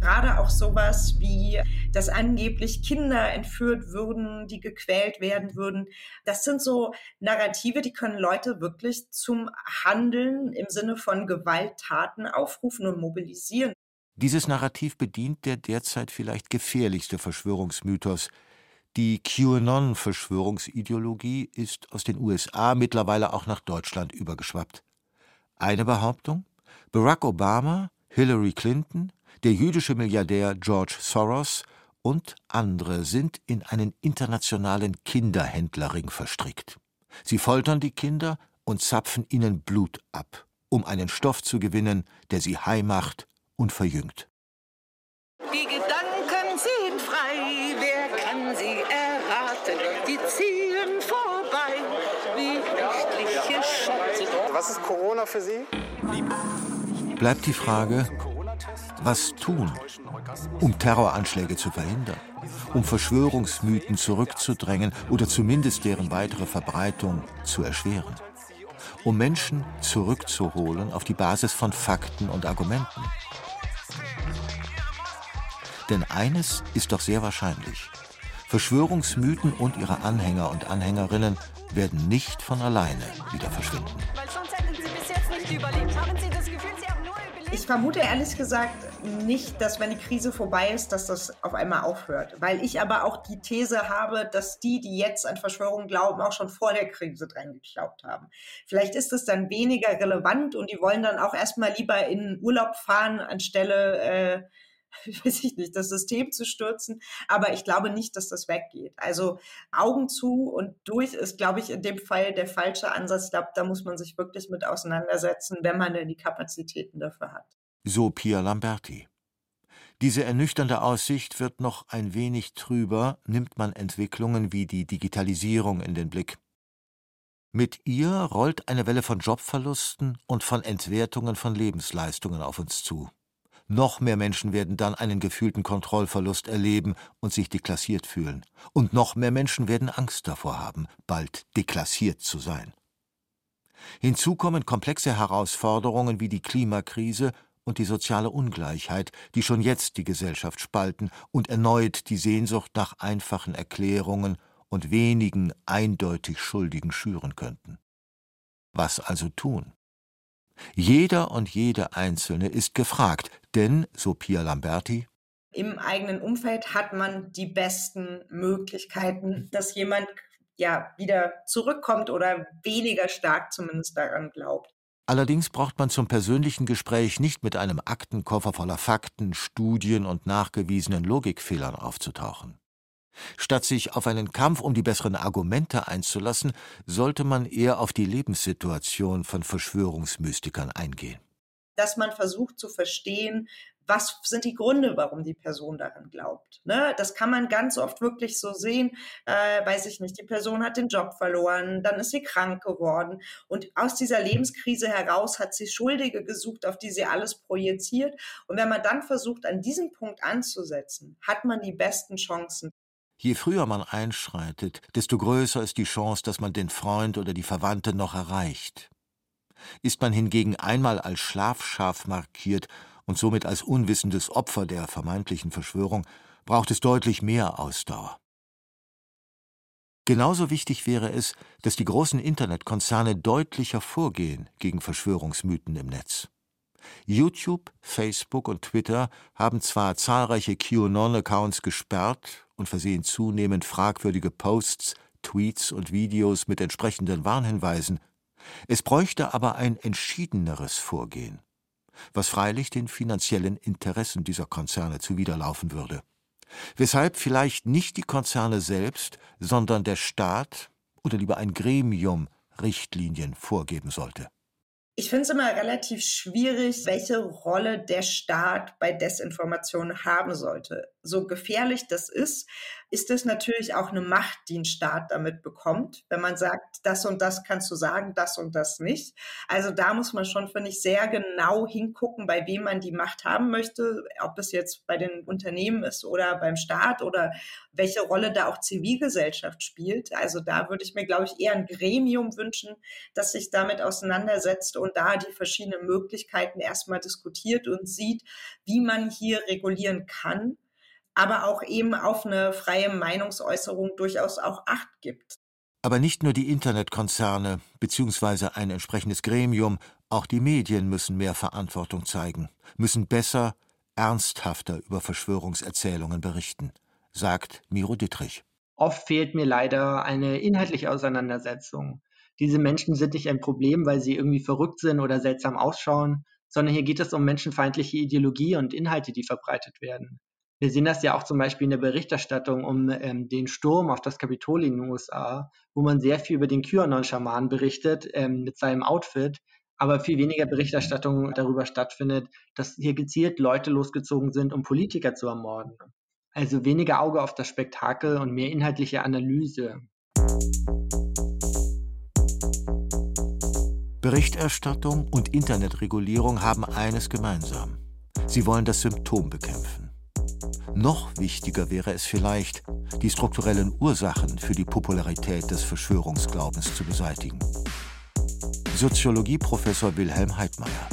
Speaker 7: Gerade auch sowas wie, dass angeblich Kinder entführt würden, die gequält werden würden. Das sind so Narrative, die können Leute wirklich zum Handeln im Sinne von Gewalttaten aufrufen und mobilisieren.
Speaker 2: Dieses Narrativ bedient der derzeit vielleicht gefährlichste Verschwörungsmythos. Die QAnon-Verschwörungsideologie ist aus den USA mittlerweile auch nach Deutschland übergeschwappt. Eine Behauptung? Barack Obama, Hillary Clinton, der jüdische Milliardär George Soros und andere sind in einen internationalen Kinderhändlerring verstrickt. Sie foltern die Kinder und zapfen ihnen Blut ab, um einen Stoff zu gewinnen, der sie high macht und verjüngt.
Speaker 4: Was ist Corona für Sie?
Speaker 2: Bleibt die Frage, was tun, um Terroranschläge zu verhindern, um Verschwörungsmythen zurückzudrängen oder zumindest deren weitere Verbreitung zu erschweren, um Menschen zurückzuholen auf die Basis von Fakten und Argumenten. Denn eines ist doch sehr wahrscheinlich. Verschwörungsmythen und ihre Anhänger und Anhängerinnen werden nicht von alleine wieder verschwinden.
Speaker 19: Nicht überlebt. Haben Sie das Gefühl, Sie haben nur überlebt?
Speaker 7: Ich vermute ehrlich gesagt nicht, dass wenn die Krise vorbei ist, dass das auf einmal aufhört. Weil ich aber auch die These habe, dass die, die jetzt an Verschwörungen glauben, auch schon vor der Krise dran geglaubt haben. Vielleicht ist es dann weniger relevant und die wollen dann auch erstmal lieber in Urlaub fahren, anstelle äh, (laughs) weiß ich nicht, das System zu stürzen. Aber ich glaube nicht, dass das weggeht. Also Augen zu und durch ist, glaube ich, in dem Fall der falsche Ansatz. Ich glaube, da muss man sich wirklich mit auseinandersetzen, wenn man denn die Kapazitäten dafür hat.
Speaker 2: So Pia Lamberti. Diese ernüchternde Aussicht wird noch ein wenig trüber, nimmt man Entwicklungen wie die Digitalisierung in den Blick. Mit ihr rollt eine Welle von Jobverlusten und von Entwertungen von Lebensleistungen auf uns zu. Noch mehr Menschen werden dann einen gefühlten Kontrollverlust erleben und sich deklassiert fühlen. Und noch mehr Menschen werden Angst davor haben, bald deklassiert zu sein. Hinzu kommen komplexe Herausforderungen wie die Klimakrise und die soziale Ungleichheit, die schon jetzt die Gesellschaft spalten und erneut die Sehnsucht nach einfachen Erklärungen und wenigen eindeutig Schuldigen schüren könnten. Was also tun? Jeder und jede Einzelne ist gefragt, denn, so Pia Lamberti,
Speaker 7: Im eigenen Umfeld hat man die besten Möglichkeiten, dass jemand ja wieder zurückkommt oder weniger stark zumindest daran glaubt.
Speaker 2: Allerdings braucht man zum persönlichen Gespräch nicht mit einem Aktenkoffer voller Fakten, Studien und nachgewiesenen Logikfehlern aufzutauchen. Statt sich auf einen Kampf um die besseren Argumente einzulassen, sollte man eher auf die Lebenssituation von Verschwörungsmystikern eingehen.
Speaker 7: Dass man versucht zu verstehen, was sind die Gründe, warum die Person daran glaubt. Ne? Das kann man ganz oft wirklich so sehen, äh, weiß ich nicht, die Person hat den Job verloren, dann ist sie krank geworden und aus dieser Lebenskrise heraus hat sie Schuldige gesucht, auf die sie alles projiziert. Und wenn man dann versucht, an diesem Punkt anzusetzen, hat man die besten Chancen.
Speaker 2: Je früher man einschreitet, desto größer ist die Chance, dass man den Freund oder die Verwandte noch erreicht. Ist man hingegen einmal als Schlafschaf markiert und somit als unwissendes Opfer der vermeintlichen Verschwörung, braucht es deutlich mehr Ausdauer. Genauso wichtig wäre es, dass die großen Internetkonzerne deutlicher vorgehen gegen Verschwörungsmythen im Netz. YouTube, Facebook und Twitter haben zwar zahlreiche QAnon-Accounts gesperrt und versehen zunehmend fragwürdige Posts, Tweets und Videos mit entsprechenden Warnhinweisen, es bräuchte aber ein entschiedeneres Vorgehen, was freilich den finanziellen Interessen dieser Konzerne zuwiderlaufen würde. Weshalb vielleicht nicht die Konzerne selbst, sondern der Staat oder lieber ein Gremium Richtlinien vorgeben sollte.
Speaker 7: Ich finde es immer relativ schwierig, welche Rolle der Staat bei Desinformation haben sollte. So gefährlich das ist, ist es natürlich auch eine Macht, die ein Staat damit bekommt, wenn man sagt, das und das kannst du sagen, das und das nicht. Also da muss man schon, finde ich, sehr genau hingucken, bei wem man die Macht haben möchte, ob es jetzt bei den Unternehmen ist oder beim Staat oder welche Rolle da auch Zivilgesellschaft spielt. Also da würde ich mir, glaube ich, eher ein Gremium wünschen, das sich damit auseinandersetzt und da die verschiedenen Möglichkeiten erstmal diskutiert und sieht, wie man hier regulieren kann aber auch eben auf eine freie Meinungsäußerung durchaus auch Acht gibt.
Speaker 2: Aber nicht nur die Internetkonzerne bzw. ein entsprechendes Gremium, auch die Medien müssen mehr Verantwortung zeigen, müssen besser, ernsthafter über Verschwörungserzählungen berichten, sagt Miro Dittrich.
Speaker 10: Oft fehlt mir leider eine inhaltliche Auseinandersetzung. Diese Menschen sind nicht ein Problem, weil sie irgendwie verrückt sind oder seltsam ausschauen, sondern hier geht es um menschenfeindliche Ideologie und Inhalte, die verbreitet werden. Wir sehen das ja auch zum Beispiel in der Berichterstattung um ähm, den Sturm auf das Kapitol in den USA, wo man sehr viel über den QAnon-Schaman berichtet ähm, mit seinem Outfit, aber viel weniger Berichterstattung darüber stattfindet, dass hier gezielt Leute losgezogen sind, um Politiker zu ermorden. Also weniger Auge auf das Spektakel und mehr inhaltliche Analyse.
Speaker 2: Berichterstattung und Internetregulierung haben eines gemeinsam. Sie wollen das Symptom bekämpfen. Noch wichtiger wäre es vielleicht, die strukturellen Ursachen für die Popularität des Verschwörungsglaubens zu beseitigen. Soziologieprofessor Wilhelm Heidmeier.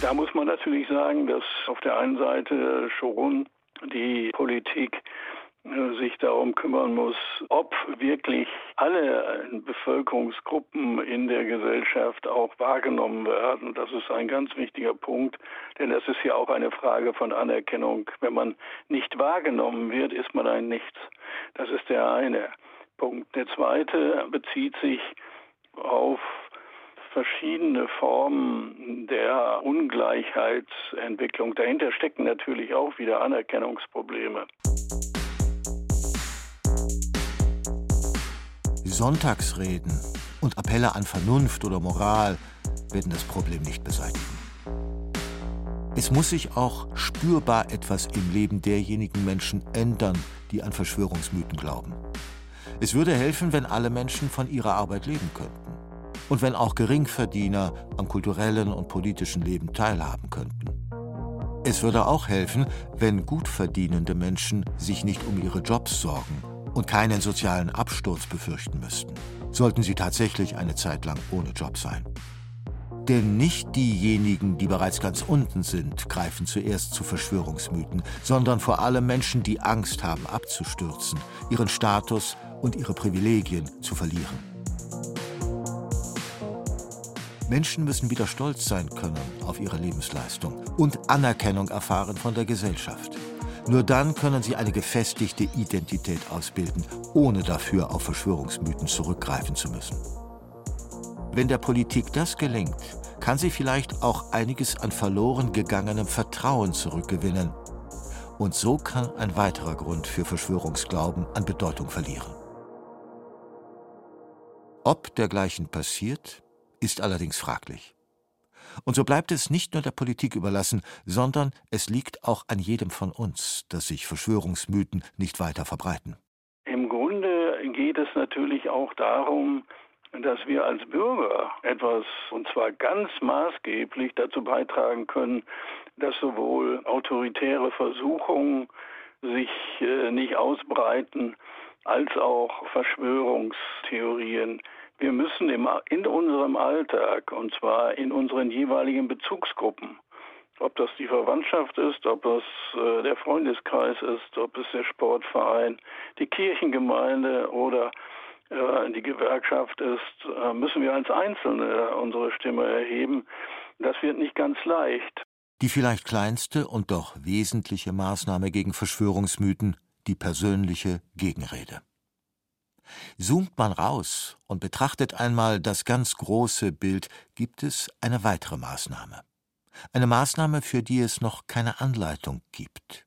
Speaker 11: Da muss man natürlich sagen, dass auf der einen Seite schon die Politik sich darum kümmern muss, ob wirklich alle Bevölkerungsgruppen in der Gesellschaft auch wahrgenommen werden. Das ist ein ganz wichtiger Punkt, denn das ist ja auch eine Frage von Anerkennung. Wenn man nicht wahrgenommen wird, ist man ein Nichts. Das ist der eine Punkt. Der zweite bezieht sich auf verschiedene Formen der Ungleichheitsentwicklung. Dahinter stecken natürlich auch wieder Anerkennungsprobleme.
Speaker 2: Sonntagsreden und Appelle an Vernunft oder Moral werden das Problem nicht beseitigen. Es muss sich auch spürbar etwas im Leben derjenigen Menschen ändern, die an Verschwörungsmythen glauben. Es würde helfen, wenn alle Menschen von ihrer Arbeit leben könnten und wenn auch Geringverdiener am kulturellen und politischen Leben teilhaben könnten. Es würde auch helfen, wenn gutverdienende Menschen sich nicht um ihre Jobs sorgen und keinen sozialen Absturz befürchten müssten, sollten sie tatsächlich eine Zeit lang ohne Job sein. Denn nicht diejenigen, die bereits ganz unten sind, greifen zuerst zu Verschwörungsmythen, sondern vor allem Menschen, die Angst haben abzustürzen, ihren Status und ihre Privilegien zu verlieren. Menschen müssen wieder stolz sein können auf ihre Lebensleistung und Anerkennung erfahren von der Gesellschaft. Nur dann können sie eine gefestigte Identität ausbilden, ohne dafür auf Verschwörungsmythen zurückgreifen zu müssen. Wenn der Politik das gelingt, kann sie vielleicht auch einiges an verloren gegangenem Vertrauen zurückgewinnen. Und so kann ein weiterer Grund für Verschwörungsglauben an Bedeutung verlieren. Ob dergleichen passiert, ist allerdings fraglich. Und so bleibt es nicht nur der Politik überlassen, sondern es liegt auch an jedem von uns, dass sich Verschwörungsmythen nicht weiter verbreiten.
Speaker 11: Im Grunde geht es natürlich auch darum, dass wir als Bürger etwas, und zwar ganz maßgeblich dazu beitragen können, dass sowohl autoritäre Versuchungen sich äh, nicht ausbreiten, als auch Verschwörungstheorien. Wir müssen in unserem Alltag, und zwar in unseren jeweiligen Bezugsgruppen, ob das die Verwandtschaft ist, ob es äh, der Freundeskreis ist, ob es der Sportverein, die Kirchengemeinde oder äh, die Gewerkschaft ist, äh, müssen wir als Einzelne unsere Stimme erheben. Das wird nicht ganz leicht.
Speaker 2: Die vielleicht kleinste und doch wesentliche Maßnahme gegen Verschwörungsmythen, die persönliche Gegenrede. Zoomt man raus und betrachtet einmal das ganz große Bild, gibt es eine weitere Maßnahme. Eine Maßnahme, für die es noch keine Anleitung gibt,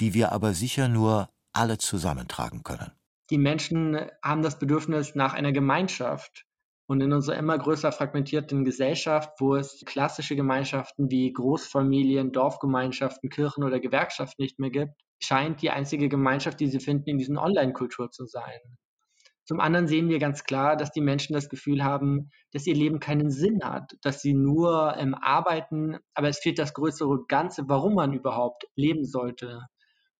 Speaker 2: die wir aber sicher nur alle zusammentragen können.
Speaker 10: Die Menschen haben das Bedürfnis nach einer Gemeinschaft. Und in unserer immer größer fragmentierten Gesellschaft, wo es klassische Gemeinschaften wie Großfamilien, Dorfgemeinschaften, Kirchen oder Gewerkschaften nicht mehr gibt, scheint die einzige Gemeinschaft, die sie finden, in diesen Online-Kultur zu sein. Zum anderen sehen wir ganz klar, dass die Menschen das Gefühl haben, dass ihr Leben keinen Sinn hat, dass sie nur ähm, arbeiten, aber es fehlt das größere Ganze, warum man überhaupt leben sollte.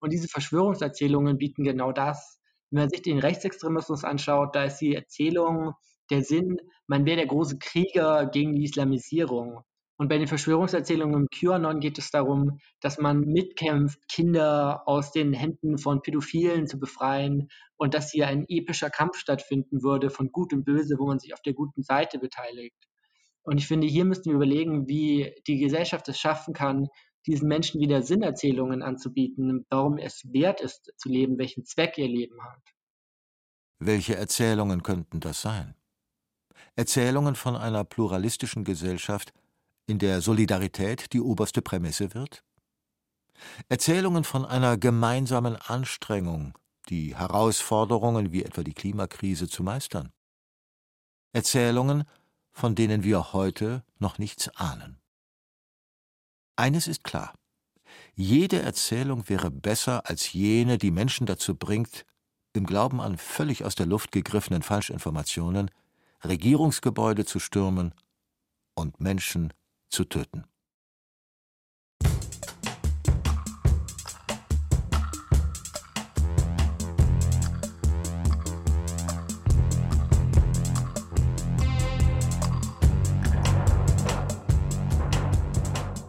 Speaker 10: Und diese Verschwörungserzählungen bieten genau das. Wenn man sich den Rechtsextremismus anschaut, da ist die Erzählung, der Sinn, man wäre der große Krieger gegen die Islamisierung. Und bei den Verschwörungserzählungen im QAnon geht es darum, dass man mitkämpft, Kinder aus den Händen von Pädophilen zu befreien und dass hier ein epischer Kampf stattfinden würde von Gut und Böse, wo man sich auf der guten Seite beteiligt. Und ich finde, hier müssten wir überlegen, wie die Gesellschaft es schaffen kann, diesen Menschen wieder Sinnerzählungen anzubieten, warum es wert ist zu leben, welchen Zweck ihr Leben hat.
Speaker 2: Welche Erzählungen könnten das sein? Erzählungen von einer pluralistischen Gesellschaft, in der Solidarität die oberste Prämisse wird? Erzählungen von einer gemeinsamen Anstrengung, die Herausforderungen wie etwa die Klimakrise zu meistern? Erzählungen, von denen wir heute noch nichts ahnen. Eines ist klar. Jede Erzählung wäre besser als jene, die Menschen dazu bringt, im Glauben an völlig aus der Luft gegriffenen Falschinformationen Regierungsgebäude zu stürmen und Menschen zu töten.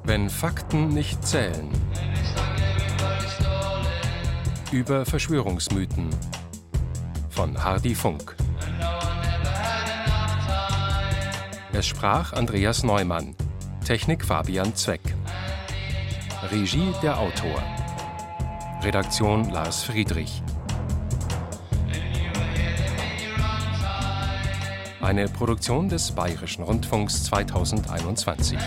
Speaker 6: Wenn Fakten nicht zählen. Über Verschwörungsmythen von Hardy Funk. Es sprach Andreas Neumann, Technik Fabian Zweck. Regie der Autor. Redaktion Lars Friedrich. Eine Produktion des Bayerischen Rundfunks 2021.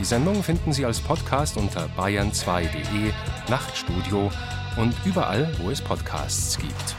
Speaker 6: Die Sendung finden Sie als Podcast unter bayern2.de, Nachtstudio und überall, wo es Podcasts gibt.